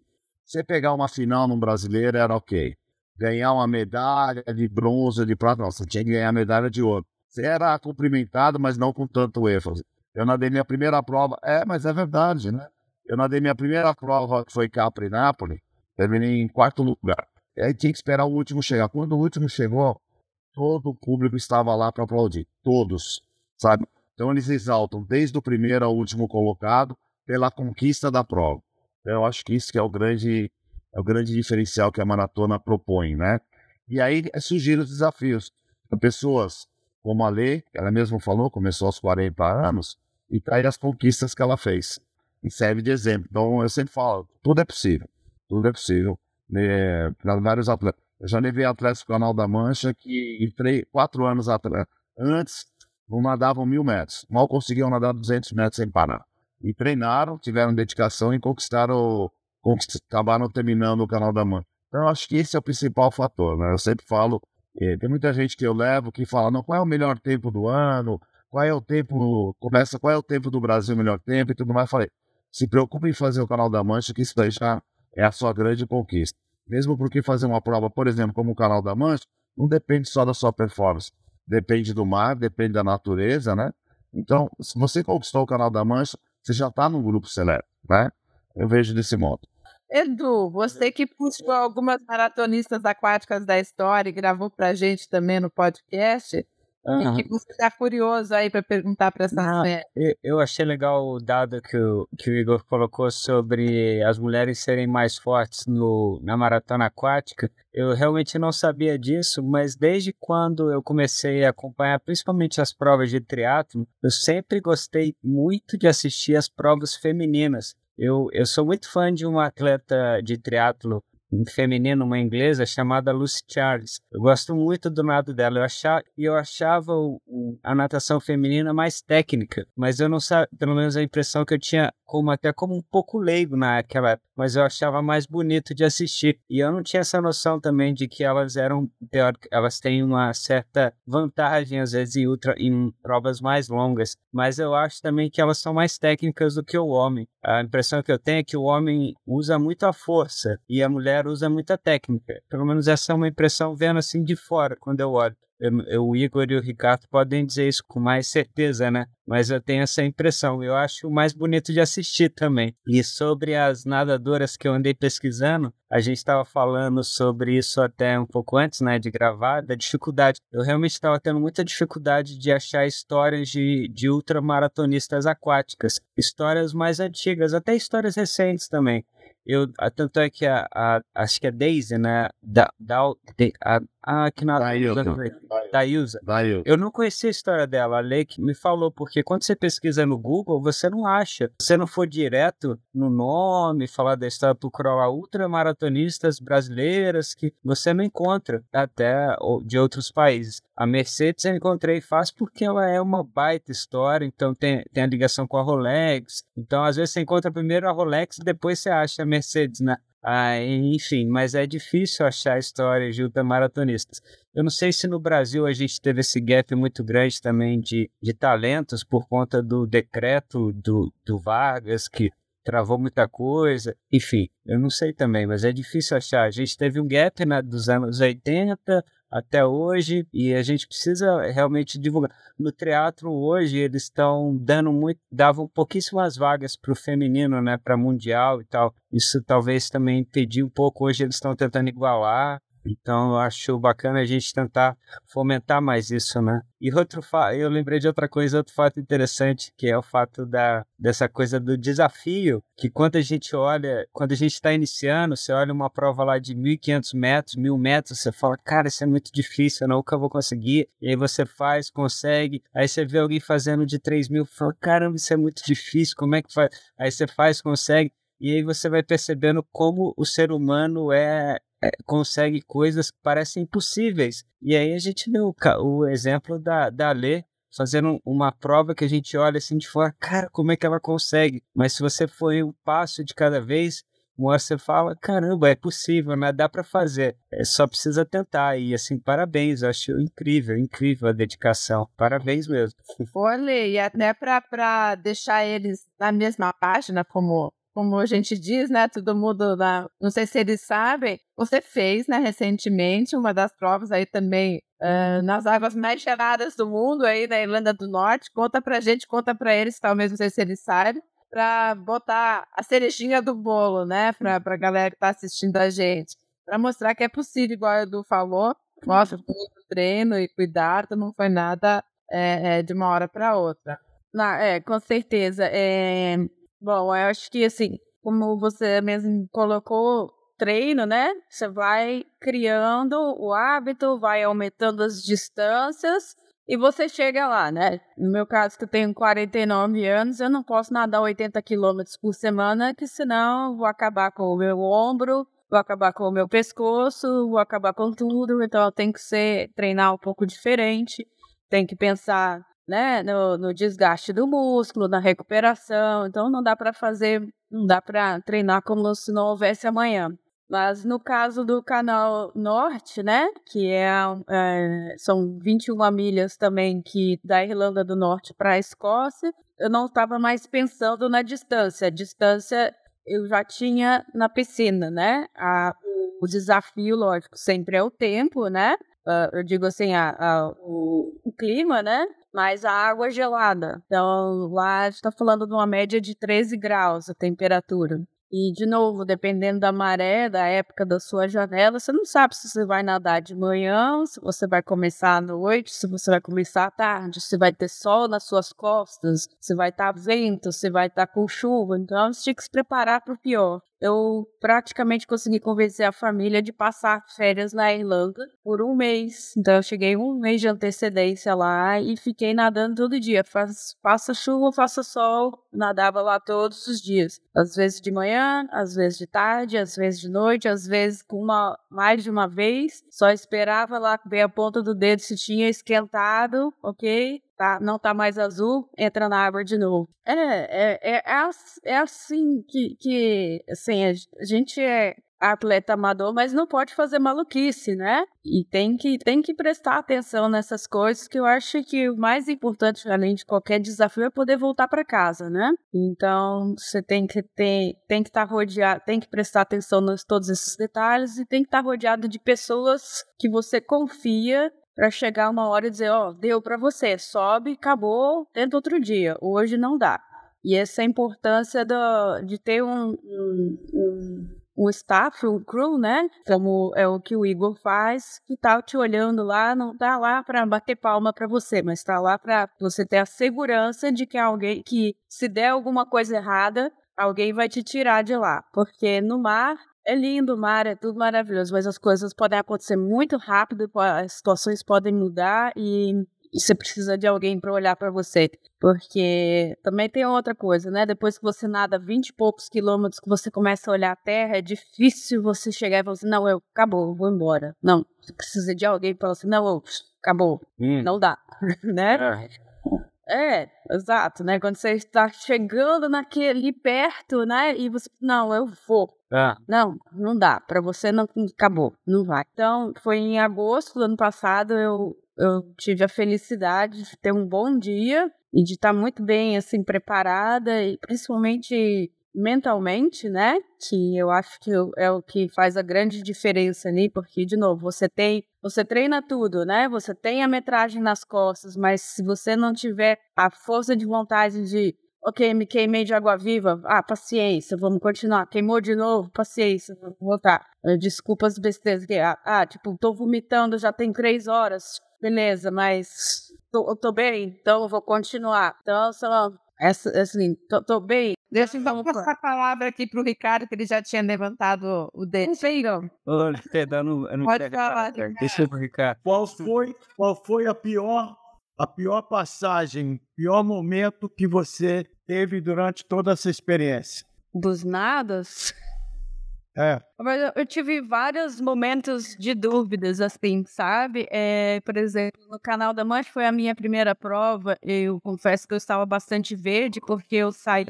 você pegar uma final no brasileiro era ok. Ganhar uma medalha de bronze, de prata, não, você tinha que ganhar medalha de ouro. Você era cumprimentado, mas não com tanto ênfase. Eu nadei minha primeira prova, é, mas é verdade, né? Eu nadei minha primeira prova, que foi Capri Napoli, terminei em quarto lugar. E aí tinha que esperar o último chegar. Quando o último chegou, todo o público estava lá para aplaudir. Todos, sabe? Então eles exaltam desde o primeiro ao último colocado pela conquista da prova. Então, eu acho que isso que é o grande, é o grande diferencial que a maratona propõe, né? E aí é, surgiram os desafios. Pessoas como a Lê, ela mesma falou, começou aos 40 anos, e tá as conquistas que ela fez. E serve de exemplo. Então eu sempre falo, tudo é possível. Tudo é possível né, para vários atletas. Eu já levei atletas para o Canal da Mancha que em três, quatro anos atrás, antes não nadavam mil metros, mal conseguiam nadar 200 metros sem parar. E treinaram, tiveram dedicação e conquistaram, conquist, acabaram terminando o Canal da Mancha. Então eu acho que esse é o principal fator, né? Eu sempre falo, eh, tem muita gente que eu levo que fala, não, qual é o melhor tempo do ano? Qual é o tempo, começa, qual é o tempo do Brasil, o melhor tempo e tudo mais. Eu falei, se preocupe em fazer o Canal da Mancha, que isso daí já é a sua grande conquista. Mesmo porque fazer uma prova, por exemplo, como o Canal da Mancha, não depende só da sua performance. Depende do mar, depende da natureza, né? Então, se você conquistou o Canal da Mancha, você já está no grupo seleto, né? Eu vejo desse modo. Edu, você que puxou algumas maratonistas aquáticas da história e gravou pra gente também no podcast, Uhum. E que você está curioso aí para perguntar para essa mulher. Eu achei legal o dado que o, que o Igor colocou sobre as mulheres serem mais fortes no, na maratona aquática. Eu realmente não sabia disso, mas desde quando eu comecei a acompanhar principalmente as provas de triatlo, eu sempre gostei muito de assistir as provas femininas. Eu, eu sou muito fã de uma atleta de triatlo feminino, uma inglesa chamada Lucy Charles. Eu gosto muito do nado dela. Eu achava, eu achava o, o, a natação feminina mais técnica, mas eu não sabia, pelo menos a impressão que eu tinha como até como um pouco leigo naquela época, mas eu achava mais bonito de assistir. E eu não tinha essa noção também de que elas eram elas têm uma certa vantagem às vezes em ultra em provas mais longas, mas eu acho também que elas são mais técnicas do que o homem. A impressão que eu tenho é que o homem usa muito a força e a mulher usa muita técnica. Pelo menos essa é uma impressão vendo assim de fora quando eu olho. Eu, o Igor e o Ricardo podem dizer isso com mais certeza, né? Mas eu tenho essa impressão. Eu acho mais bonito de assistir também. E sobre as nadadoras que eu andei pesquisando, a gente estava falando sobre isso até um pouco antes, né, de gravar, da dificuldade. Eu realmente estava tendo muita dificuldade de achar histórias de, de ultramaratonistas aquáticas, histórias mais antigas, até histórias recentes também. Eu, tanto é que a, a, acho que a Daisy, né, da, da, a Ah, que na Da Ilza. da Ilza. Daí, Eu não conhecia a história dela, a Lei que me falou, porque quando você pesquisa no Google, você não acha. Se você não for direto no nome, falar da história, procurar lá ultramaratonistas brasileiras, que você não encontra até de outros países. A Mercedes eu encontrei fácil porque ela é uma baita história, então tem, tem a ligação com a Rolex. Então, às vezes, você encontra primeiro a Rolex e depois você acha a Mercedes, né? Ah, enfim, mas é difícil achar histórias de ultramaratonistas. Eu não sei se no Brasil a gente teve esse gap muito grande também de, de talentos por conta do decreto do, do Vargas, que travou muita coisa. Enfim, eu não sei também, mas é difícil achar. A gente teve um gap dos anos 80 até hoje e a gente precisa realmente divulgar. No teatro hoje eles estão dando muito, davam pouquíssimas vagas para o feminino, né, para mundial e tal. Isso talvez também impediu um pouco. Hoje eles estão tentando igualar. Então eu acho bacana a gente tentar fomentar mais isso, né? E outro fato, eu lembrei de outra coisa, outro fato interessante, que é o fato da, dessa coisa do desafio, que quando a gente olha, quando a gente está iniciando, você olha uma prova lá de 1.500 metros, 1.000 metros, você fala, cara, isso é muito difícil, eu nunca vou conseguir. E aí você faz, consegue, aí você vê alguém fazendo de 3.000, fala, caramba, isso é muito difícil, como é que faz? Aí você faz, consegue, e aí você vai percebendo como o ser humano é, é, consegue coisas que parecem impossíveis. E aí a gente deu o, exemplo da, da Lê fazendo uma prova que a gente olha assim de fora, cara, como é que ela consegue? Mas se você for um passo de cada vez, uma hora você fala, caramba, é possível, né? Dá para fazer. É, só precisa tentar. E assim, parabéns, eu acho incrível, incrível a dedicação. Parabéns mesmo. Olha, e até para deixar eles na mesma página, como, como a gente diz, né? Todo mundo, na, não sei se eles sabem, você fez, né, recentemente, uma das provas aí também ah, nas águas mais geladas do mundo, aí na Irlanda do Norte. Conta pra gente, conta pra eles, talvez, não sei se eles sabem, para botar a cerejinha do bolo, né, pra, pra galera que tá assistindo a gente. Para mostrar que é possível, igual o Edu falou, mostra com muito treino e cuidado, não foi nada é, é, de uma hora para outra. Na- é, com certeza. É, bom, eu acho que assim, como você mesmo colocou, treino, né? Você vai criando o hábito, vai aumentando as distâncias e você chega lá, né? No meu caso, que eu tenho 49 anos, eu não posso nadar 80 quilômetros por semana, que senão vou acabar com o meu ombro, vou acabar com o meu pescoço, vou acabar com tudo. Então, tenho que ser, treinar um pouco diferente, tem que pensar né, no, no desgaste do músculo, na recuperação. Então não dá para fazer, não dá para treinar como se não houvesse amanhã. Mas no caso do canal Norte, né, que é, é são 21 milhas também que da Irlanda do Norte para a Escócia, eu não estava mais pensando na distância. A distância eu já tinha na piscina, né? A, o desafio, lógico, sempre é o tempo, né? Uh, eu digo assim, a, a, o, o clima, né? Mas a água é gelada. Então, lá está falando de uma média de 13 graus a temperatura. E, de novo, dependendo da maré, da época da sua janela, você não sabe se você vai nadar de manhã, se você vai começar à noite, se você vai começar à tarde, se vai ter sol nas suas costas, se vai estar vento, se vai estar com chuva. Então, você tinha que se preparar para o pior. Eu praticamente consegui convencer a família de passar férias na Irlanda por um mês. Então, eu cheguei um mês de antecedência lá e fiquei nadando todo dia. Faz, faça chuva, faça sol, nadava lá todos os dias. Às vezes de manhã, às vezes de tarde, às vezes de noite, às vezes com uma, mais de uma vez. Só esperava lá ver a ponta do dedo se tinha esquentado, ok? Tá, não tá mais azul, entra na água de novo. É, é, é, é, é assim que, que assim, a gente é atleta amador, mas não pode fazer maluquice, né? E tem que, tem que prestar atenção nessas coisas, que eu acho que o mais importante, além de qualquer desafio, é poder voltar para casa, né? Então, você tem que ter, tem que estar rodeado, tem que prestar atenção nos todos esses detalhes e tem que estar rodeado de pessoas que você confia para chegar uma hora e dizer, ó, deu para você, sobe, acabou, tenta outro dia. Hoje não dá. E essa importância do, de ter um, um, um staff, um crew, né? Como é o que o Igor faz, que tá te olhando lá, não tá lá para bater palma para você, mas tá lá para você ter a segurança de que alguém que se der alguma coisa errada, alguém vai te tirar de lá. Porque no mar é lindo, o mar é tudo maravilhoso, mas as coisas podem acontecer muito rápido, as situações podem mudar e você precisa de alguém para olhar para você. Porque também tem outra coisa, né? Depois que você nada 20 e poucos quilômetros, que você começa a olhar a terra, é difícil você chegar e falar assim: não, eu acabou, vou embora. Não, você precisa de alguém para falar assim: não, eu, acabou. Hum. Não dá, (laughs) né? É. é, exato, né? Quando você está chegando naquele perto, né? E você, não, eu vou. Ah. Não, não dá. Para você não acabou, não vai. Então, foi em agosto do ano passado eu eu tive a felicidade de ter um bom dia e de estar muito bem assim preparada e principalmente mentalmente, né? Que eu acho que é o que faz a grande diferença ali, porque de novo, você tem, você treina tudo, né? Você tem a metragem nas costas, mas se você não tiver a força de vontade de Ok, me queimei de água viva. Ah, paciência, vamos continuar. Queimou de novo, paciência, vamos voltar. Desculpa as besteiras. Ah, ah, tipo, tô vomitando já tem três horas beleza, mas tô, eu tô bem, então eu vou continuar. Então, só, essa, assim, tô, tô bem. Deixa eu então passar a palavra aqui pro Ricardo, que ele já tinha levantado o dedo. Não Pode falar, Deixa eu Ricardo. Qual foi, qual foi a pior, a pior passagem, pior momento que você teve durante toda essa experiência? Dos nadas? É. Mas eu tive vários momentos de dúvidas, assim, sabe? É, por exemplo, no canal da Mancha foi a minha primeira prova. Eu confesso que eu estava bastante verde, porque eu saí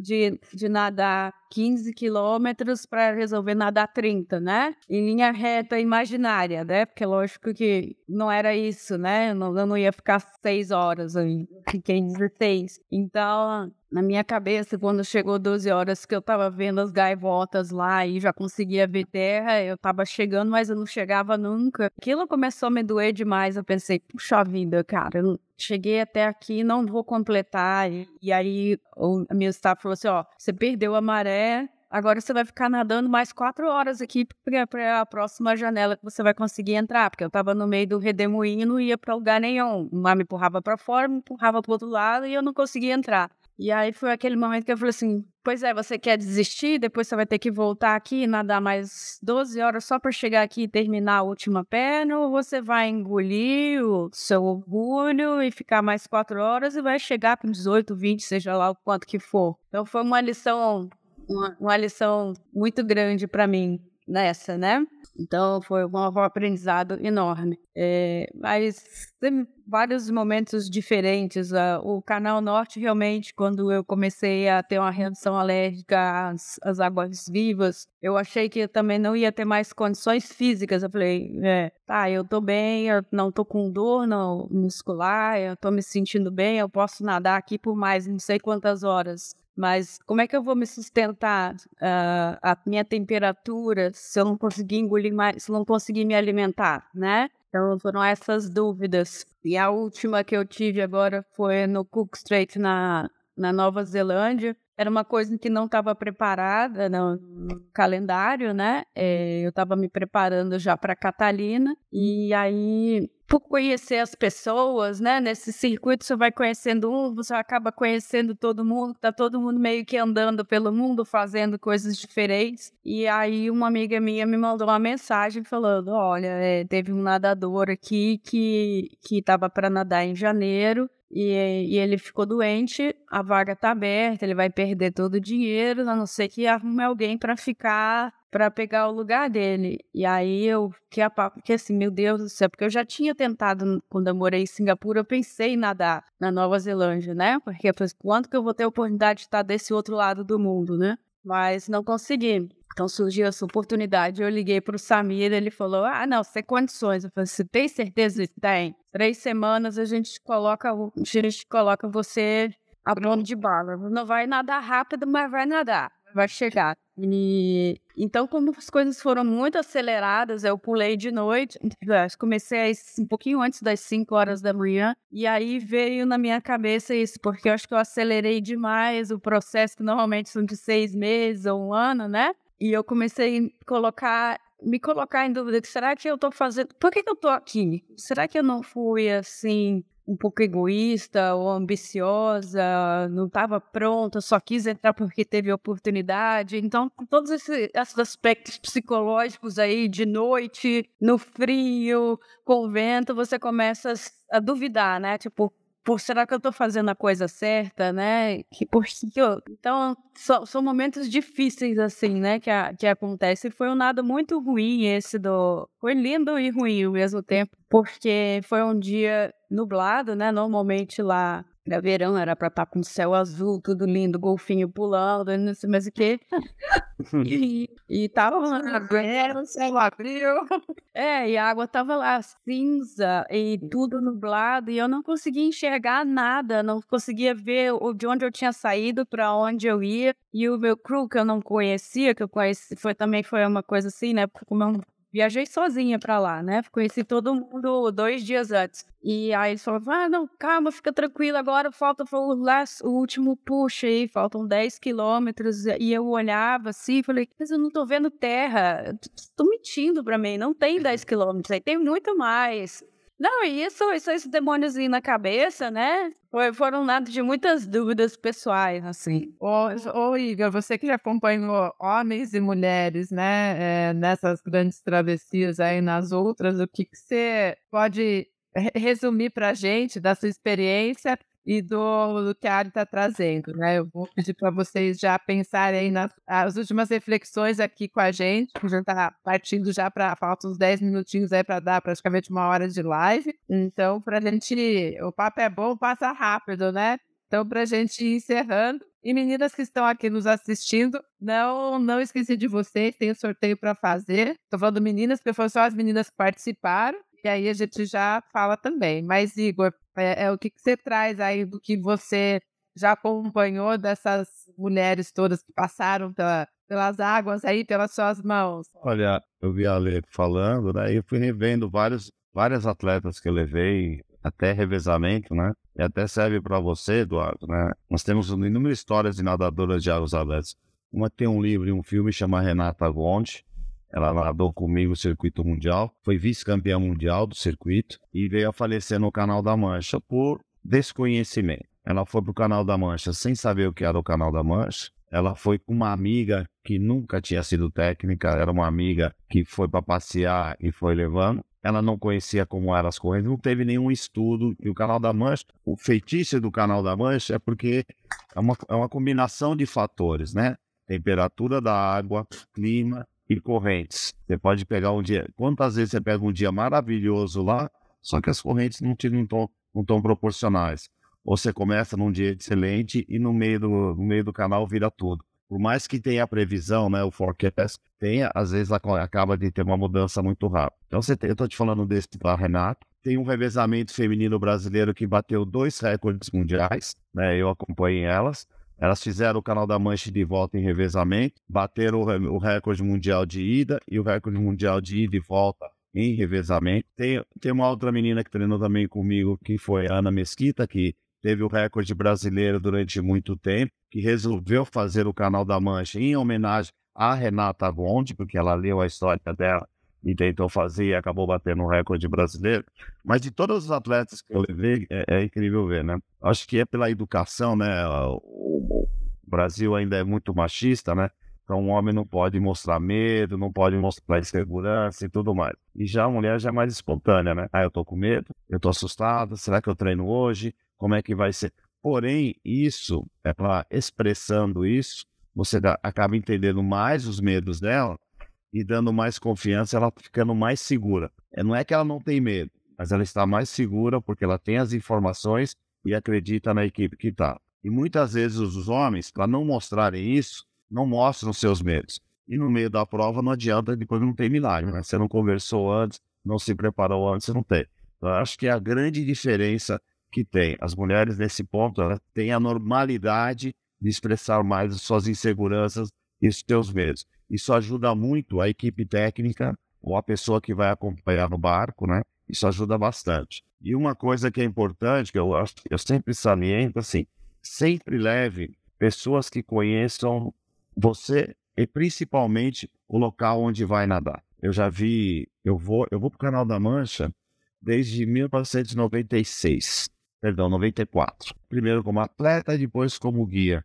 de, de nadar 15 quilômetros para resolver nadar 30, né? Em linha reta imaginária, né? Porque lógico que não era isso, né? Eu não, eu não ia ficar seis horas, aí. fiquei 16. Então, na minha cabeça, quando chegou 12 horas que eu tava vendo as gaivotas lá e já conseguia ver terra, eu tava chegando, mas eu não chegava nunca. Aquilo começou a me doer demais. Eu pensei, puxa vida, cara, eu cheguei até aqui, não vou completar. E, e aí o meu staff falou assim: ó, você perdeu a maré, agora você vai ficar nadando mais quatro horas aqui para a próxima janela que você vai conseguir entrar, porque eu estava no meio do redemoinho e não ia para lugar nenhum. O mar me empurrava para fora, me empurrava para outro lado e eu não conseguia entrar. E aí foi aquele momento que eu falei assim: Pois é, você quer desistir? Depois você vai ter que voltar aqui e nadar mais 12 horas só para chegar aqui e terminar a última perna? Ou você vai engolir o seu orgulho e ficar mais 4 horas e vai chegar com 18, 20, seja lá o quanto que for? Então foi uma lição, uma, uma lição muito grande para mim nessa, né? Então foi um, aprendizado enorme. É, mas tem vários momentos diferentes. Uh, o Canal Norte, realmente, quando eu comecei a ter uma reação alérgica às, às águas vivas, eu achei que eu também não ia ter mais condições físicas. Eu falei, é, tá, eu tô bem, eu não tô com dor não, muscular, eu tô me sentindo bem, eu posso nadar aqui por mais não sei quantas horas. Mas como é que eu vou me sustentar uh, a minha temperatura se eu não conseguir engolir mais, se eu não conseguir me alimentar, né? Então foram essas dúvidas. E a última que eu tive agora foi no Cook Strait na, na Nova Zelândia. Era uma coisa que não estava preparada no, no, calendário, né? É, eu estava me preparando já para Catalina e aí por conhecer as pessoas, né? Nesse circuito você vai conhecendo um, você acaba conhecendo todo mundo, tá todo mundo meio que andando pelo mundo, fazendo coisas diferentes. E aí uma amiga minha me mandou uma mensagem falando: olha, é, teve um nadador aqui que que estava para nadar em janeiro e, e, ele ficou doente, a vaga tá aberta, ele vai perder todo o dinheiro, a não ser que arrume alguém para ficar, para pegar o lugar dele. E aí eu fiquei a papo, porque assim, meu Deus do céu, porque eu já tinha tentado, quando eu morei em Singapura, eu pensei em nadar na Nova Zelândia, né? Porque falei, quanto que eu vou ter a oportunidade de estar desse outro lado do mundo, né? Mas não consegui. Então surgiu essa oportunidade, eu liguei para o Samir, ele falou: Ah, não, você tem condições. Eu falei: Você tem certeza tem? Três semanas a gente coloca, a gente coloca você a dono de bala. Não vai nadar rápido, mas vai nadar, vai chegar. E então, como as coisas foram muito aceleradas, eu pulei de noite. Comecei um pouquinho antes das 5 horas da manhã. E aí veio na minha cabeça isso, porque eu acho que eu acelerei demais o processo, que normalmente são de seis meses ou um ano, né? E eu comecei a colocar, me colocar em dúvida, será que eu tô fazendo, por que, que eu tô aqui? Será que eu não fui, assim, um pouco egoísta ou ambiciosa, não estava pronta, só quis entrar porque teve oportunidade. Então, todos esses, esses aspectos psicológicos aí de noite, no frio, com o vento, você começa a duvidar, né? Tipo, por será que eu estou fazendo a coisa certa, né? Que por eu... então são, são, momentos difíceis assim, né? Que a, que acontece. Foi um nada muito ruim esse do, foi lindo e ruim ao mesmo tempo, porque foi um dia nublado, né? Normalmente lá era verão, era pra estar tá com céu azul, tudo lindo, golfinho pulando, não sei mais o que. (laughs) e, e tava o céu abriu. É, e a água tava lá cinza e tudo nublado, e eu não conseguia enxergar nada, não conseguia ver de onde eu tinha saído, para onde eu ia. E o meu crew, que eu não conhecia, que eu conheci, foi, também foi uma coisa assim, né? Porque como eu viajei sozinha para lá, né? Conheci todo mundo dois dias antes. E aí eles falaram: ah, não, calma, fica tranquila, agora falta o, last, o último push aí, faltam 10 quilômetros. E eu olhava assim e falei: mas eu não tô vendo terra, tô mentindo pra mim, não tem 10 quilômetros aí, tem muito mais. Não, e isso, isso esse demôniozinho na cabeça, né? Foi, foram nada de muitas dúvidas pessoais, assim. Ô, ô, você que acompanhou homens e mulheres, né, é, nessas grandes travessias aí nas outras, o que, que você pode resumir para a gente da sua experiência e do, do que a Ari está trazendo, né? Eu vou pedir para vocês já pensarem nas as últimas reflexões aqui com a gente, que já está partindo já para falta uns 10 minutinhos aí para dar praticamente uma hora de live. Então, para a gente, o papo é bom, passa rápido, né? Então, para a gente ir encerrando, e meninas que estão aqui nos assistindo, não não esqueci de vocês, tem um sorteio para fazer. Estou falando meninas, porque foram só as meninas que participaram. E aí a gente já fala também. Mas, Igor, é, é o que, que você traz aí do que você já acompanhou dessas mulheres todas que passaram pela, pelas águas aí, pelas suas mãos? Olha, eu vi a Lê falando, né? Eu fui revendo vários, várias atletas que eu levei, até revezamento, né? E até serve para você, Eduardo, né? Nós temos inúmeras histórias de nadadoras de águas abertas. Uma tem um livro e um filme chama Renata Gonde, ela nadou comigo o circuito mundial, foi vice-campeã mundial do circuito e veio a falecer no Canal da Mancha por desconhecimento. Ela foi para o Canal da Mancha sem saber o que era o Canal da Mancha. Ela foi com uma amiga que nunca tinha sido técnica, era uma amiga que foi para passear e foi levando. Ela não conhecia como eram as correntes, não teve nenhum estudo. E o Canal da Mancha, o feitiço do Canal da Mancha é porque é uma, é uma combinação de fatores, né? Temperatura da água, clima, e correntes. Você pode pegar um dia. Quantas vezes você pega um dia maravilhoso lá, só que as correntes não estão não tão proporcionais. Ou você começa num dia excelente e no meio do, no meio do canal vira tudo. Por mais que tenha a previsão, né, o forecast, tenha, às vezes acaba de ter uma mudança muito rápida. Então, você tem, eu estou te falando desse da Renato. Tem um revezamento feminino brasileiro que bateu dois recordes mundiais, né, eu acompanhei elas. Elas fizeram o canal da Manche de volta em revezamento, bateram o, recorde mundial de ida e o recorde mundial de ida e volta em revezamento. Tem, tem uma outra menina que treinou também comigo, que foi a Ana Mesquita, que teve o recorde brasileiro durante muito tempo, que resolveu fazer o canal da Mancha em homenagem a Renata Gondi, porque ela leu a história dela e tentou fazer e acabou batendo o recorde brasileiro. Mas de todos os atletas que eu levei, é, é incrível ver, né? Acho que é pela educação, né? O, Brasil ainda é muito machista, né? Então, um homem não pode mostrar medo, não pode mostrar insegurança e tudo mais. E já a mulher já é mais espontânea, né? Ah, eu tô com medo, eu tô assustado, será que eu treino hoje? Como é que vai ser? Porém, isso, é para expressando isso, você acaba entendendo mais os medos dela e dando mais confiança, ela ficando mais segura. É, não é que ela não tem medo, mas ela está mais segura porque ela tem as informações e acredita na equipe que está. E muitas vezes os homens, para não mostrarem isso, não mostram seus medos. E no meio da prova não adianta, depois não tem milagre. Né? Você não conversou antes, não se preparou antes, não tem. Então, eu acho que é a grande diferença que tem. As mulheres, nesse ponto, elas têm a normalidade de expressar mais as suas inseguranças e os seus medos. Isso ajuda muito a equipe técnica ou a pessoa que vai acompanhar no barco, né? Isso ajuda bastante. E uma coisa que é importante, que eu, eu sempre saliento, assim, sempre leve pessoas que conheçam você e principalmente o local onde vai nadar. Eu já vi, eu vou, eu vou para o Canal da Mancha desde 1996. Perdão, 94. Primeiro como atleta e depois como guia.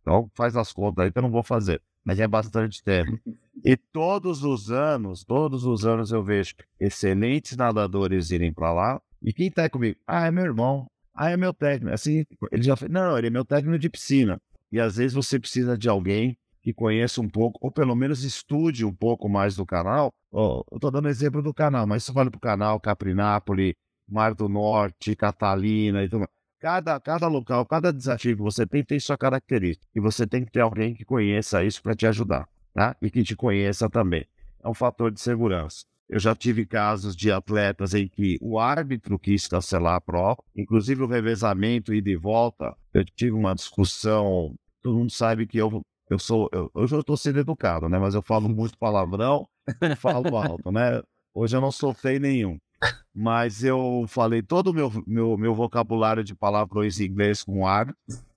Então faz as contas aí que eu não vou fazer. Mas é bastante (laughs) tempo. E todos os anos, todos os anos eu vejo excelentes nadadores irem para lá. E quem tá comigo? Ah, é meu irmão. Ah, é meu técnico. Assim, ele já fez. Não, ele é meu técnico de piscina. E às vezes você precisa de alguém que conheça um pouco, ou pelo menos estude um pouco mais do canal. Oh, eu estou dando exemplo do canal, mas você olha para o canal Caprinápolis, Mar do Norte, Catalina e tudo Cada, cada local, cada desafio que você tem, tem sua característica. E você tem que ter alguém que conheça isso para te ajudar, tá? E que te conheça também. É um fator de segurança. Eu já tive casos de atletas em que o árbitro quis cancelar a prova, inclusive o revezamento e de volta. Eu tive uma discussão. Todo mundo sabe que eu eu sou, eu, hoje eu estou sendo educado, né? Mas eu falo muito palavrão, falo alto, né? Hoje eu não sou feio nenhum. Mas eu falei todo o meu, meu, meu vocabulário de palavrões em inglês com árbitro,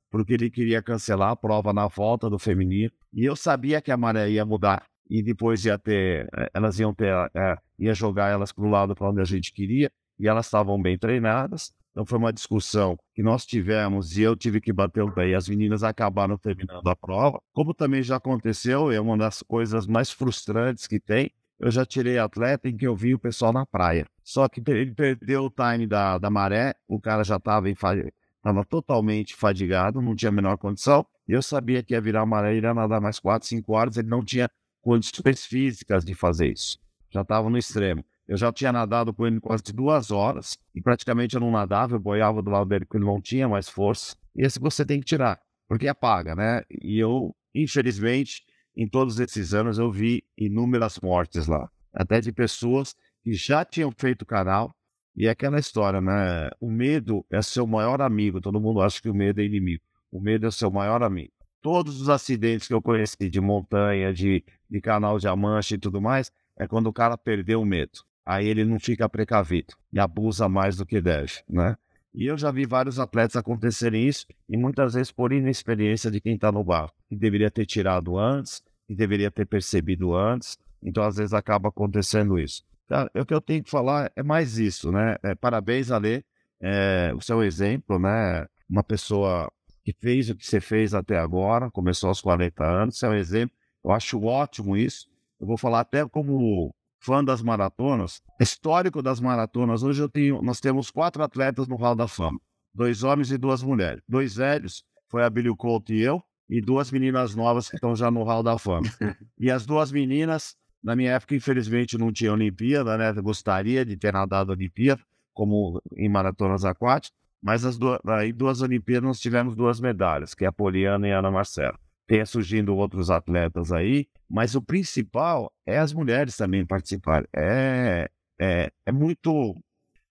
porque ele queria cancelar a prova na volta do feminino. E eu sabia que a maré ia mudar. E depois ia ter, eh, elas iam ter, é, ia jogar elas para o lado para onde a gente queria. E elas estavam bem treinadas. Então foi uma discussão que nós tivemos e eu tive que bater o pé e as meninas acabaram terminando a prova. Como também já aconteceu, é uma das coisas mais frustrantes que tem. Eu já tirei atleta em que eu vi o pessoal na praia. Só que ele perdeu o time da, da maré, o cara já estava estava totalmente fadigado, não tinha a menor condição. Eu sabia que ia virar maré, ia nadar mais 4, 5 horas, ele não tinha condições físicas de fazer isso. Já estava no extremo. Eu já tinha nadado com ele quase duas horas e praticamente eu não nadava, eu boiava do lado dele porque ele não tinha mais força. E esse você tem que tirar, porque apaga, né? E eu, infelizmente, em todos esses anos eu vi inúmeras mortes lá, até de pessoas que já tinham feito o canal. E é aquela história, né? O medo é seu maior amigo. Todo mundo acha que o medo é inimigo. O medo é seu maior amigo. Todos os acidentes que eu conheci de montanha, de, de canal de Amanche e tudo mais, é quando o cara perdeu o medo aí ele não fica precavido e abusa mais do que deve, né? E eu já vi vários atletas acontecerem isso, e muitas vezes por inexperiência de quem está no barco, que deveria ter tirado antes, que deveria ter percebido antes, então às vezes acaba acontecendo isso. Então, o que eu tenho que falar é mais isso, né? É, parabéns, Ale, é, o seu exemplo, né? Uma pessoa que fez o que você fez até agora, começou aos 40 anos, é um exemplo, eu acho ótimo isso. Eu vou falar até como fã das maratonas, histórico das maratonas, hoje eu tenho, nós temos quatro atletas no Hall da Fama. Dois homens e duas mulheres. Dois velhos, foi a Billy Couto e eu, e duas meninas novas que estão já no Hall da Fama. E as duas meninas, na minha época, infelizmente, não tinha Olimpíada, né? Eu gostaria de ter nadado Olimpíada, como em maratonas aquáticas, mas as duas, aí duas Olimpíadas nós tivemos duas medalhas, que é a Poliana e a Ana Marcela tenha surgindo outros atletas aí, mas o principal é as mulheres também participarem. É, é, é muito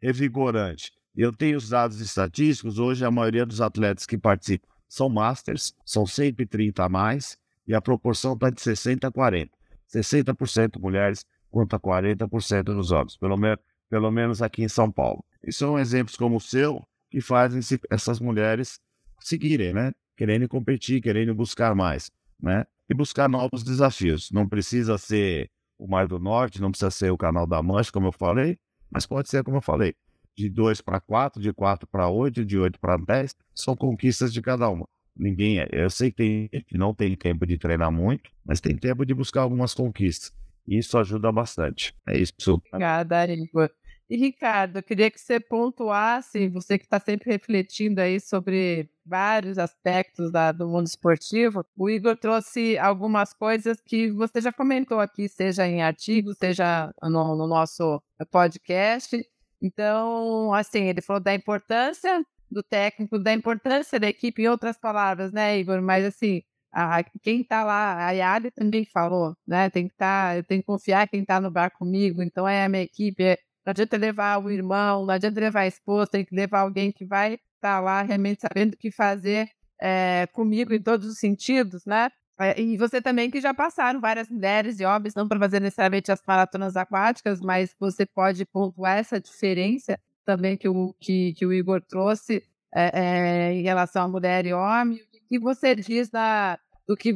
revigorante. Eu tenho os dados estatísticos, hoje a maioria dos atletas que participam são masters, são sempre 30 a mais, e a proporção está de 60 a 40. 60% mulheres contra 40% dos homens, pelo, me pelo menos aqui em São Paulo. E são exemplos como o seu que fazem essas mulheres seguirem, né? querendo competir, querendo buscar mais, né? E buscar novos desafios. Não precisa ser o Mar do Norte, não precisa ser o Canal da Mancha, como eu falei, mas pode ser, como eu falei, de 2 para 4, de 4 para 8, de 8 para 10, são conquistas de cada uma. Ninguém é. Eu sei que tem que não tem tempo de treinar muito, mas tem tempo de buscar algumas conquistas. E isso ajuda bastante. É isso. Obrigada, Igor. E Ricardo, eu queria que você pontuasse, você que está sempre refletindo aí sobre vários aspectos da, do mundo esportivo, o Igor trouxe algumas coisas que você já comentou aqui, seja em artigo, seja no, no nosso podcast. Então, assim, ele falou da importância do técnico, da importância da equipe, em outras palavras, né, Igor? Mas assim, a, quem está lá, a Yali também falou, né? Tem que tá, eu tenho que confiar quem está no bar comigo, então é a minha equipe, é, não adianta levar o irmão, não adianta levar a esposa, tem que levar alguém que vai estar tá lá realmente sabendo o que fazer é, comigo em todos os sentidos, né? É, e você também que já passaram várias mulheres e homens, não para fazer necessariamente as maratonas aquáticas, mas você pode pontuar essa diferença também que o, que, que o Igor trouxe é, é, em relação a mulher e homem. O que você diz da, do que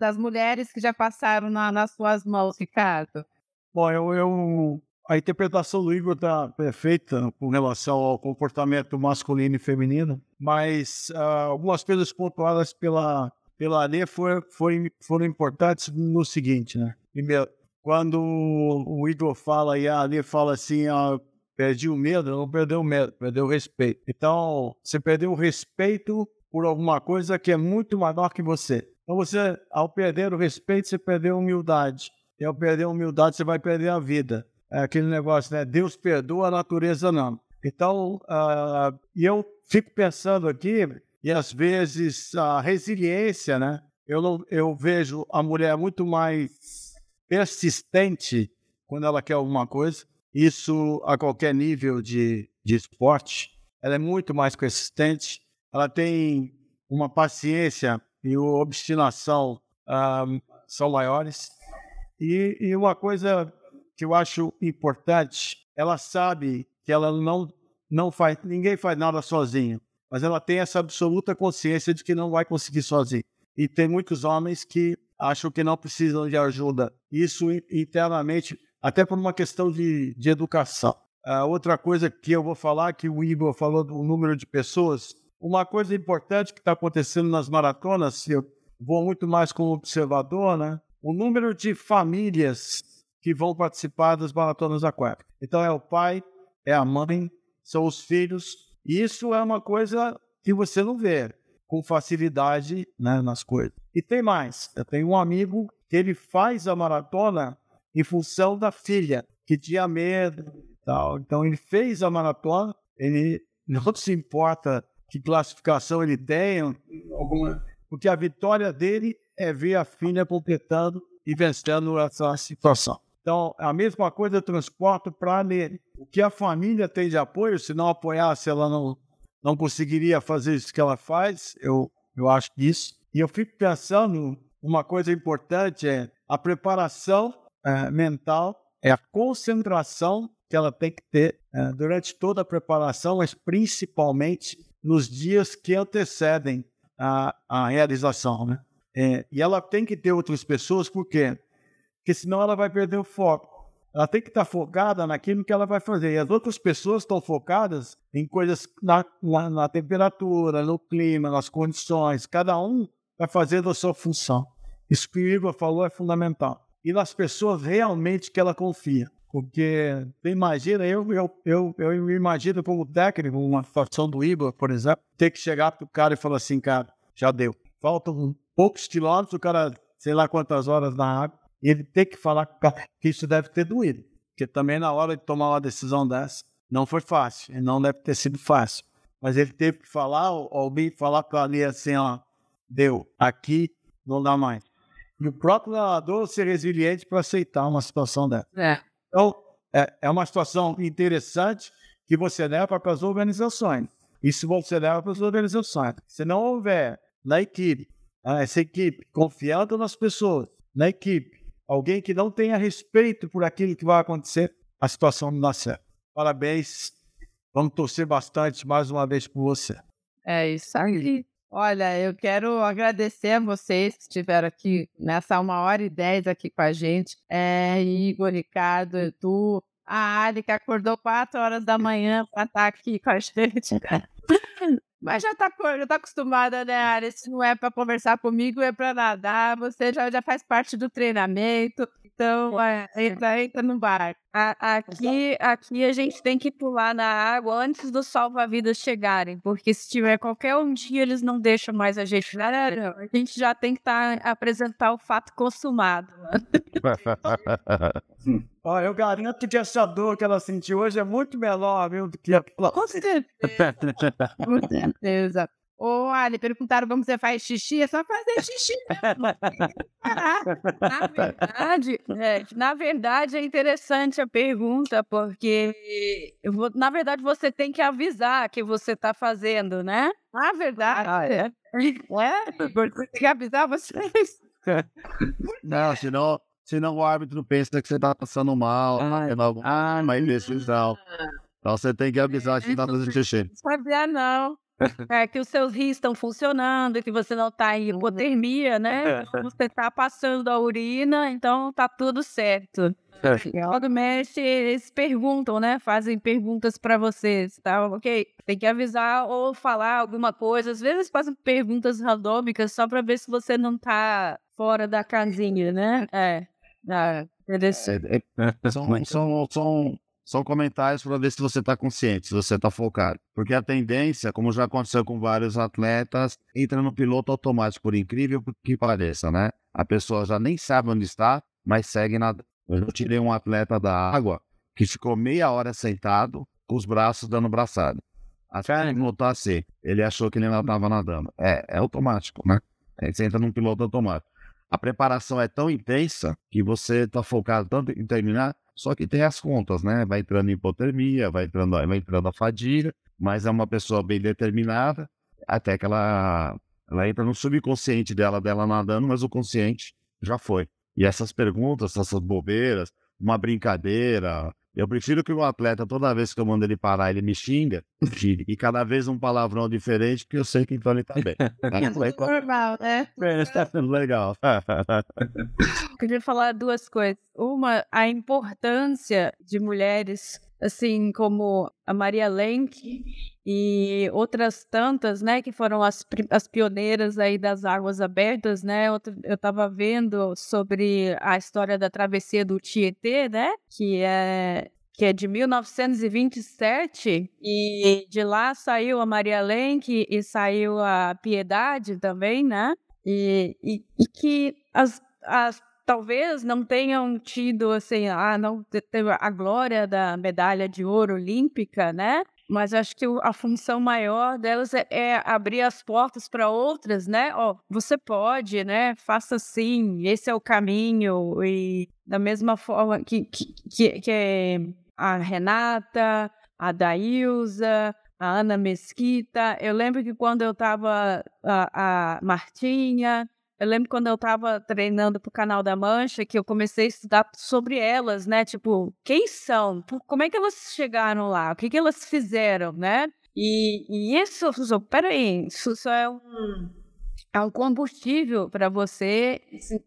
das mulheres que já passaram na, nas suas mãos, Ricardo? Bom, eu, eu a interpretação do Igor está perfeita com relação ao comportamento masculino e feminino, mas uh, algumas coisas pontuadas pela, pela Alê foram, foram, foram importantes no seguinte, né? Primeiro, quando o Igor fala e a Alê fala assim, ah, perdi o medo, não perdeu o medo, perdeu o respeito. Então, você perdeu o respeito por alguma coisa que é muito maior que você. Então, você, ao perder o respeito, você perdeu a humildade. E ao perder a humildade, você vai perder a vida é aquele negócio, né? Deus perdoa, a natureza não. Então, uh, eu fico pensando aqui, e às vezes a resiliência, né? Eu, não, eu vejo a mulher muito mais persistente quando ela quer alguma coisa. Isso a qualquer nível de, de esporte. Ela é muito mais persistente. Ela tem uma paciência e uma obstinação uh, são maiores. E, e uma coisa que eu acho importante, ela sabe que ela não, não faz, ninguém faz nada sozinho, mas ela tem essa absoluta consciência de que não vai conseguir sozinho. E tem muitos homens que acham que não precisam de ajuda. Isso internamente, até por uma questão de, de educação. Outra coisa que eu vou falar, que o Igor falou do número de pessoas, uma coisa importante que está acontecendo nas maratonas, eu vou muito mais como observador, né? O número de famílias que vão participar das maratonas aquáticas. Então é o pai, é a mãe, são os filhos. Isso é uma coisa que você não vê com facilidade né, nas coisas. E tem mais. Eu tenho um amigo que ele faz a maratona em função da filha, que tinha medo. Tal. Então ele fez a maratona, ele não se importa que classificação ele tenha, alguma, porque a vitória dele é ver a filha completando e vencendo essa situação. Então, a mesma coisa eu transporto para nele. O que a família tem de apoio, se não apoiasse, ela não, não conseguiria fazer isso que ela faz, eu, eu acho isso. E eu fico pensando, uma coisa importante é a preparação é, mental, é a concentração que ela tem que ter é, durante toda a preparação, mas principalmente nos dias que antecedem a, a realização. Né? É, e ela tem que ter outras pessoas, por quê? porque senão ela vai perder o foco. Ela tem que estar focada naquilo que ela vai fazer. E as outras pessoas estão focadas em coisas na, na, na temperatura, no clima, nas condições. Cada um vai fazendo a sua função. Isso que o Igor falou é fundamental. E nas pessoas realmente que ela confia. Porque imagina, eu, eu, eu, eu imagino como técnico, uma situação do Igor, por exemplo, ter que chegar para o cara e falar assim, cara, já deu. Faltam poucos quilômetros, o cara, sei lá quantas horas na água, e ele tem que falar que isso deve ter doído. Porque também na hora de tomar uma decisão dessa, não foi fácil. E não deve ter sido fácil. Mas ele teve que falar, alguém falar para ali assim, ó, deu, aqui não dá mais. E o próprio nadador ser resiliente para aceitar uma situação dessa. É. Então, é, é uma situação interessante que você leva para as organizações. Isso você leva para as organizações. Se não houver na equipe, essa equipe confiando nas pessoas, na equipe, alguém que não tenha respeito por aquilo que vai acontecer, a situação não dá certo. Parabéns. Vamos torcer bastante mais uma vez por você. É isso aí. Olha, eu quero agradecer a vocês que estiveram aqui nessa uma hora e dez aqui com a gente. É, Igor, Ricardo, Edu, a Ali que acordou quatro horas da manhã para estar aqui com a gente. (laughs) Mas já tá, já tá acostumada, né, Ari? Se não é para conversar comigo, é para nadar. Você já, já faz parte do treinamento. Então, é, entra, entra no bar. A, aqui, aqui a gente tem que pular na água antes dos salva-vidas chegarem, porque se tiver qualquer um dia, eles não deixam mais a gente. Não, a gente já tem que tá, apresentar o fato consumado. (laughs) Ó, eu garanto que essa dor que ela sentiu hoje é muito menor, viu, do que a... (laughs) Com certeza. Com certeza. Ô, Ali, perguntaram como você faz xixi, é só fazer xixi. (laughs) na, verdade, é, na verdade, é interessante a pergunta, porque vou, na verdade você tem que avisar que você está fazendo, né? Na verdade. Ah, é? É, você tem que avisar vocês. (laughs) Não, senão, senão o árbitro pensa que você está passando mal, ah, tendo alguma ah, indecisão. Então você tem que avisar que está fazendo xixi. Não sabia, não. É, que os seus rins estão funcionando, que você não está em hipotermia, né? (laughs) Você está passando a urina, então tá tudo certo. Logo mexe, eles perguntam, né? Fazem perguntas para vocês, tá? Ok, tem que avisar ou falar alguma coisa. Às vezes fazem perguntas randômicas só para ver se você não tá fora da casinha, né? É. Ah, interessante. É, é, é, são, são, são, são comentários para ver se você está consciente, se você está focado. Porque a tendência, como já aconteceu com vários atletas, entra no piloto automático, por incrível que pareça, né? A pessoa já nem sabe onde está, mas segue nada. Eu tirei um atleta da água que ficou meia hora sentado, com os braços dando braçada. Até ele voltar a ser. Ele achou que ele não estava nadando. É, é automático, né? Você entra num piloto automático. A preparação é tão intensa que você está focado tanto em terminar, só que tem as contas, né? Vai entrando hipotermia, vai entrando, vai entrando a fadiga, mas é uma pessoa bem determinada, até que ela, ela entra no subconsciente dela, dela nadando, mas o consciente já foi. E essas perguntas, essas bobeiras, uma brincadeira. Eu prefiro que o atleta, toda vez que eu mando ele parar, ele me xinga, (laughs) e cada vez um palavrão diferente, porque eu sei que então ele tá bem. (laughs) É normal, né? É, legal. (laughs) Queria falar duas coisas. Uma, a importância de mulheres assim como a Maria Lenk e outras tantas, né, que foram as, as pioneiras aí das águas abertas, né, eu estava vendo sobre a história da travessia do Tietê, né, que é que é de 1927, e de lá saiu a Maria Lenk e saiu a Piedade também, né, e, e, e que as, as talvez não tenham tido assim, ah, não a glória da medalha de ouro olímpica, né? Mas acho que a função maior delas é, é abrir as portas para outras, né? Ó, oh, você pode, né? Faça assim, esse é o caminho. E da mesma forma que, que, que é a Renata, a Dailza, a Ana Mesquita. Eu lembro que quando eu estava, a, a Martinha, eu lembro quando eu estava treinando para o Canal da Mancha, que eu comecei a estudar sobre elas, né? Tipo, quem são? Como é que elas chegaram lá? O que, que elas fizeram, né? E, e isso, peraí, isso só é um, é um combustível para você,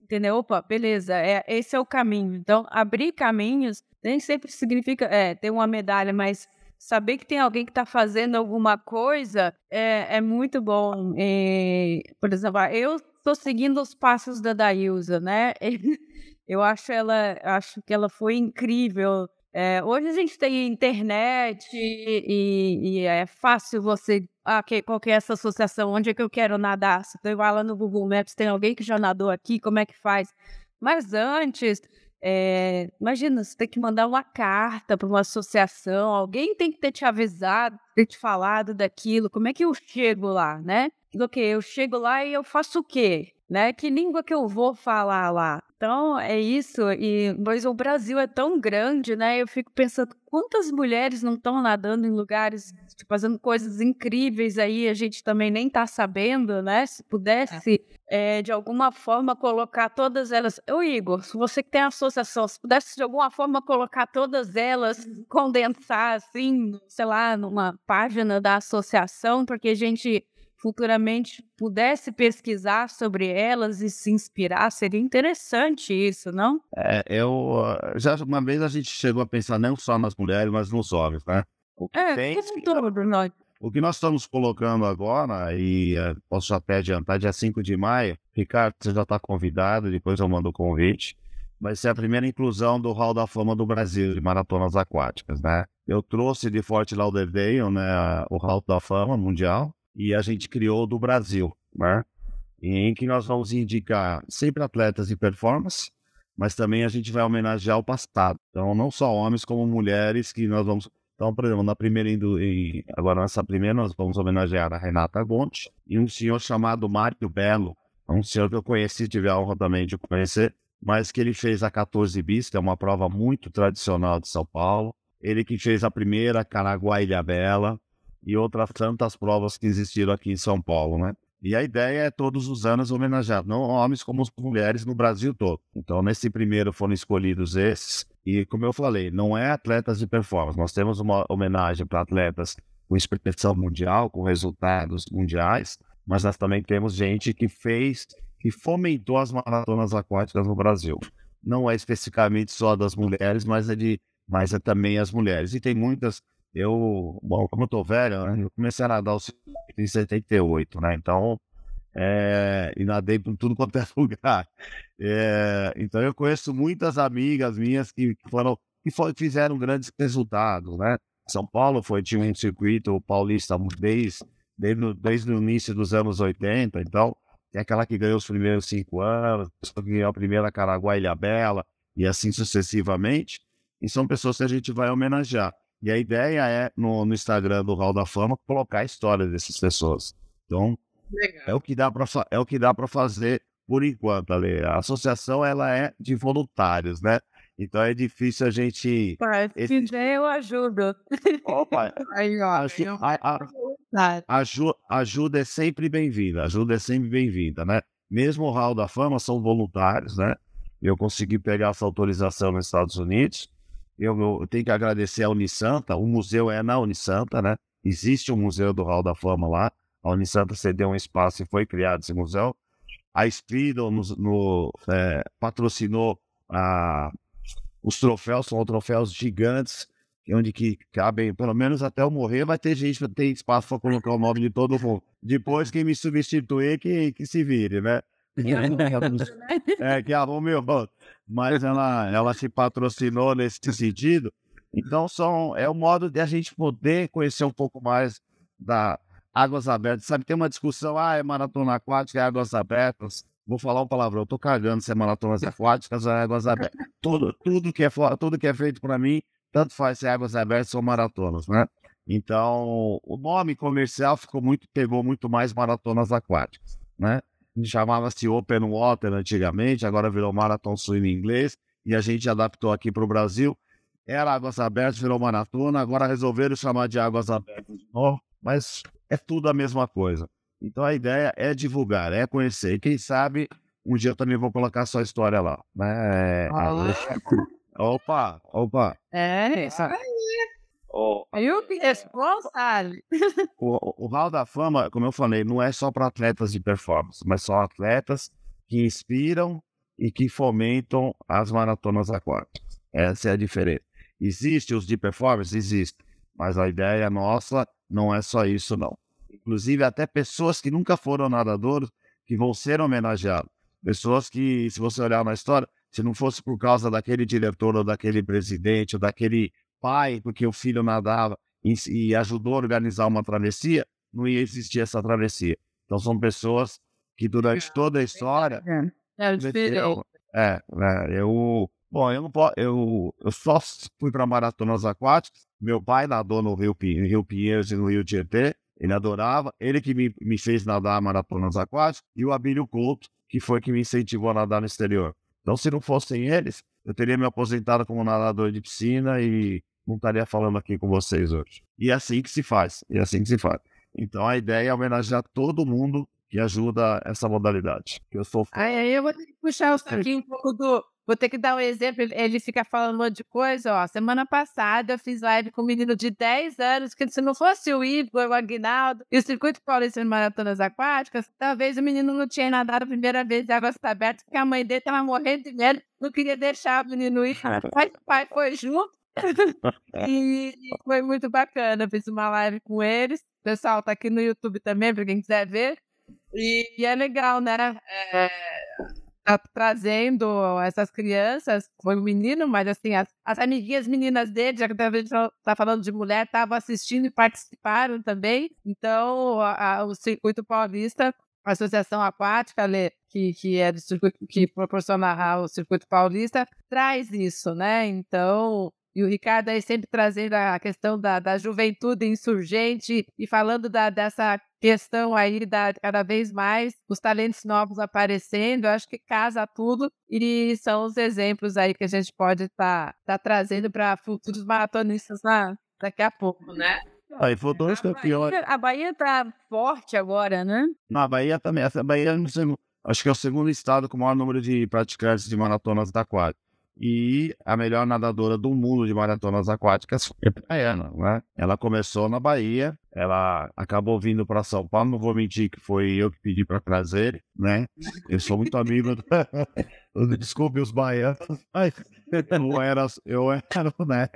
entendeu? Opa, beleza, é, esse é o caminho. Então, abrir caminhos nem sempre significa é, ter uma medalha, mas saber que tem alguém que está fazendo alguma coisa é, é muito bom. E, por exemplo, eu estou seguindo os passos da Dailza, né? (laughs) Eu acho ela, acho que ela foi incrível. É, hoje a gente tem internet e, e, é fácil você. Ah, que, qual que é essa associação? Onde é que eu quero nadar? Você vai lá no Google Maps, tem alguém que já nadou aqui, como é que faz? Mas antes, é, imagina, você tem que mandar uma carta para uma associação, alguém tem que ter te avisado, ter te falado daquilo, como é que eu chego lá, né? Ok, eu chego lá e eu faço o quê? Né? Que língua que eu vou falar lá? Então, é isso. E mas o Brasil é tão grande, né? Eu fico pensando quantas mulheres não estão nadando em lugares, tipo, fazendo coisas incríveis aí, a gente também nem está sabendo, né? Se pudesse, é. É, de alguma forma, colocar todas elas. Ô, Igor, se você que tem associação, se pudesse, de alguma forma, colocar todas elas, condensar, assim, sei lá, numa página da associação, porque a gente futuramente pudesse pesquisar sobre elas e se inspirar, seria interessante isso, não? É, eu já uma vez a gente chegou a pensar não só nas mulheres, mas nos homens, né? O que é, tem, que todo, nós. O que nós estamos colocando agora, e uh, posso até adiantar, dia 5 de maio, Ricardo, você já está convidado, depois eu mando o convite, vai ser a primeira inclusão do Hall da Fama do Brasil, de maratonas aquáticas, né? Eu trouxe de Fort Lauderdale, né, o Hall da Fama mundial, e a gente criou do Brasil, né? em que nós vamos indicar sempre atletas de performance, mas também a gente vai homenagear o passado. Então, não só homens como mulheres que nós vamos. Então, por exemplo, na primeira agora nessa primeira nós vamos homenagear a Renata Gonti e um senhor chamado Mário Belo, um senhor que eu conheci, tive a honra também de conhecer, mas que ele fez a 14 bis, que é uma prova muito tradicional de São Paulo. Ele que fez a primeira Caraguá Ilha Bela, e outras tantas provas que existiram aqui em São Paulo, né? E a ideia é todos os anos homenagear, não homens como mulheres no Brasil todo. Então, nesse primeiro foram escolhidos esses. E, como eu falei, não é atletas de performance. Nós temos uma homenagem para atletas com expressão mundial, com resultados mundiais, mas nós também temos gente que fez, que fomentou as maratonas aquáticas no Brasil. Não é especificamente só das mulheres, mas é, de, mas é também as mulheres. E tem muitas. Eu, bom, como eu tô velho, né, eu comecei a nadar (laughs) em 78, né? Então, é, e nadei por tudo quanto é (laughs) lugar. É, então, eu conheço muitas amigas minhas que foram que foi, fizeram grandes resultados, né? São Paulo foi tinha um circuito paulista desde, desde, desde o início dos anos 80, então tem aquela que ganhou os primeiros cinco anos, que ganhou a primeira Caraguá Ilha Bela, e assim sucessivamente. E são pessoas que a gente vai homenagear. E a ideia é, no, no Instagram do Hall da Fama, colocar a história dessas pessoas. Então, Legal. é o que dá para é o que dá para fazer por enquanto, Ale. A associação ela é de voluntários, né? Então é difícil a gente. Pai, se esse... quiser, eu ajudo. Opa! (laughs) Aí, ó, a, a, ajuda, ajuda é sempre bem-vinda. Ajuda é sempre bem-vinda, né? Mesmo o Hall da Fama são voluntários, né? Eu consegui pegar essa autorização nos Estados Unidos. Eu, eu tenho que agradecer a Unisanta. O museu é na Unisanta, né? Existe um museu do Hall da Fama lá. A Unisanta cedeu um espaço e foi criado esse museu. A Speedo no, no é, patrocinou a os troféus são troféus gigantes, onde que cabem, pelo menos até eu morrer, vai ter gente, tem espaço para colocar o nome de todo mundo. Depois, quem me substituir, que, que se vire, né? (laughs) é, que arrume o Mas ela, ela se patrocinou nesse sentido. Então, são, é o modo de a gente poder conhecer um pouco mais da Águas Abertas. Sabe, tem uma discussão, ah, é maratona aquática, é Águas Abertas. Vou falar um palavrão, eu tô cagando se é maratonas aquáticas ou é águas abertas. (laughs) Tudo, tudo, que é, tudo que é feito para mim, tanto faz se é águas abertas ou maratonas, né? Então, o nome comercial ficou muito, pegou muito mais maratonas aquáticas, né? Chamava-se Open Water antigamente, agora virou Marathon Swim em inglês, e a gente adaptou aqui para o Brasil. Era Águas Abertas, virou maratona, agora resolveram chamar de Águas Abertas de novo, mas é tudo a mesma coisa. Então a ideia é divulgar, é conhecer. E quem sabe um dia eu também vou colocar sua história lá. Né? Opa, opa. É, isso que responsável. (laughs) O, o Hall da Fama, como eu falei, não é só para atletas de performance, mas só atletas que inspiram e que fomentam as maratonas aquáticas. Essa é a diferença. Existe os de performance? Existe. Mas a ideia nossa não é só isso, não inclusive até pessoas que nunca foram nadadores que vão ser homenageados. Pessoas que, se você olhar na história, se não fosse por causa daquele diretor ou daquele presidente ou daquele pai, porque o filho nadava e, e ajudou a organizar uma travessia, não ia existir essa travessia. Então são pessoas que durante toda a história. É, eu, é, é, eu. Bom, eu não posso. Eu, eu só fui para maratonas aquáticas. Meu pai nadou no Rio, Rio Pinheiros e no Rio Tietê. Ele adorava, ele que me, me fez nadar maratonas aquáticas, e o Abílio Couto, que foi que me incentivou a nadar no exterior. Então, se não fossem eles, eu teria me aposentado como nadador de piscina e não estaria falando aqui com vocês hoje. E é assim que se faz, e é assim que se faz. Então, a ideia é homenagear todo mundo que ajuda essa modalidade. Que eu sou Aí, eu vou ter que puxar (laughs) um pouco do, Vou ter que dar um exemplo. Ele fica falando um monte de coisa. Ó, semana passada eu fiz live com um menino de 10 anos, que se não fosse o Igor, o Aguinaldo e o Circuito Paulista de Maratonas Aquáticas, talvez o menino não tinha nadado a primeira vez de águas abertas, porque a mãe dele estava morrendo de medo, não queria deixar o menino ir. Mas o pai foi junto. E foi muito bacana. Fiz uma live com eles. O pessoal tá aqui no YouTube também, para quem quiser ver. E, e, é legal, né? É, tá trazendo essas crianças, foi um menino, mas assim, as, as amiguinhas meninas dele, já que a gente tá falando de mulher, estavam assistindo e participaram também. Então, a, a, o Circuito Paulista, a Associação Aquática, que, que é do circuito, que proporciona o Circuito Paulista, traz isso, né? Então, e o Ricardo aí sempre trazendo a questão da, da juventude insurgente e falando da, dessa questão aí da cada vez mais os talentos novos aparecendo, eu acho que casa tudo e são os exemplos aí que a gente pode estar tá, tá trazendo para futuros maratonistas na, daqui a pouco, né? Aí futuros campeões. A Bahia tá forte agora, né? Na Bahia também. A Bahia, acho que é o segundo estado com o maior número de praticantes de maratonas da quadra. E a melhor nadadora do mundo de maratonas aquáticas foi a Ana, né? Ela começou na Bahia, ela acabou vindo para São Paulo, não vou mentir que foi eu que pedi para trazer, né? Eu sou muito amigo. (laughs) desculpe os baianos, mas (laughs) eu era, eu era né,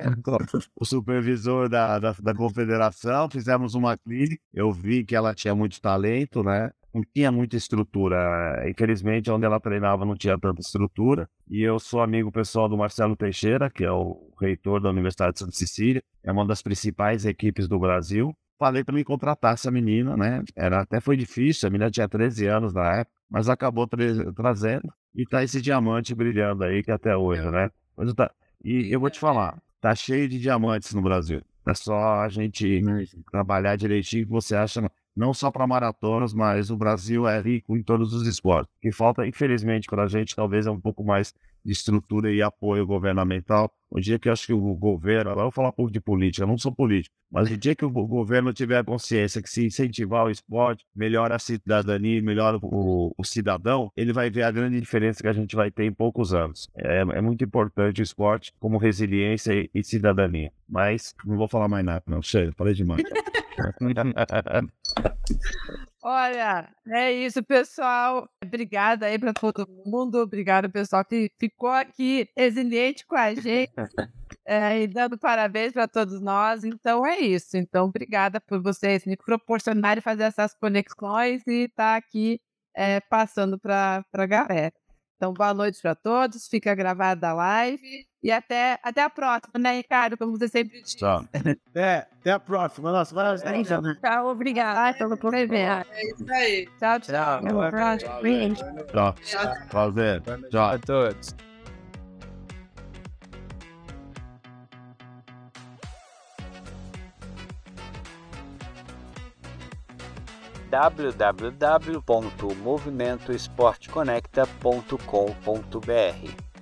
o supervisor da, da, da confederação, fizemos uma clínica, eu vi que ela tinha muito talento, né? não tinha muita estrutura. Infelizmente, onde ela treinava não tinha tanta estrutura. E eu sou amigo pessoal do Marcelo Teixeira, que é o reitor da Universidade de Santa Cecília, é uma das principais equipes do Brasil. Falei para me contratar essa menina, né? Era, até foi difícil, a menina tinha 13 anos na época, mas acabou tra trazendo. E tá esse diamante brilhando aí, que até hoje, né? Tá... E eu vou te falar, tá cheio de diamantes no Brasil. É só a gente trabalhar direitinho que você acha não só para maratonas, mas o Brasil é rico em todos os esportes. O que falta, infelizmente, para a gente, talvez é um pouco mais estrutura e apoio governamental. O dia que eu acho que o governo, agora eu vou falar um pouco de política, eu não sou político, mas o dia que o governo tiver consciência que se incentivar o esporte, melhora a cidadania, melhora o, o cidadão, ele vai ver a grande diferença que a gente vai ter em poucos anos. É, é muito importante o esporte como resiliência e, e cidadania. Mas não vou falar mais nada, não. Chega, falei demais. (laughs) Olha, é isso, pessoal. Obrigada aí para todo mundo. Obrigado, pessoal, que ficou aqui resiliente com a gente é, e dando parabéns para todos nós. Então é isso. Então, obrigada por vocês me proporcionarem fazer essas conexões e estar tá aqui é, passando para a galera. Então, boa noite para todos. Fica gravada a live. E até, até a próxima, né, Ricardo? Como você sempre diz. Tchau. (laughs) É, até a próxima. Nossa, vai é, então, né? Tchau, obrigada pelo ver. É isso aí. Tchau, tchau. Tchau. Tchau. Prazer. Tchau a todos. www.movimentoesporteconecta.com.br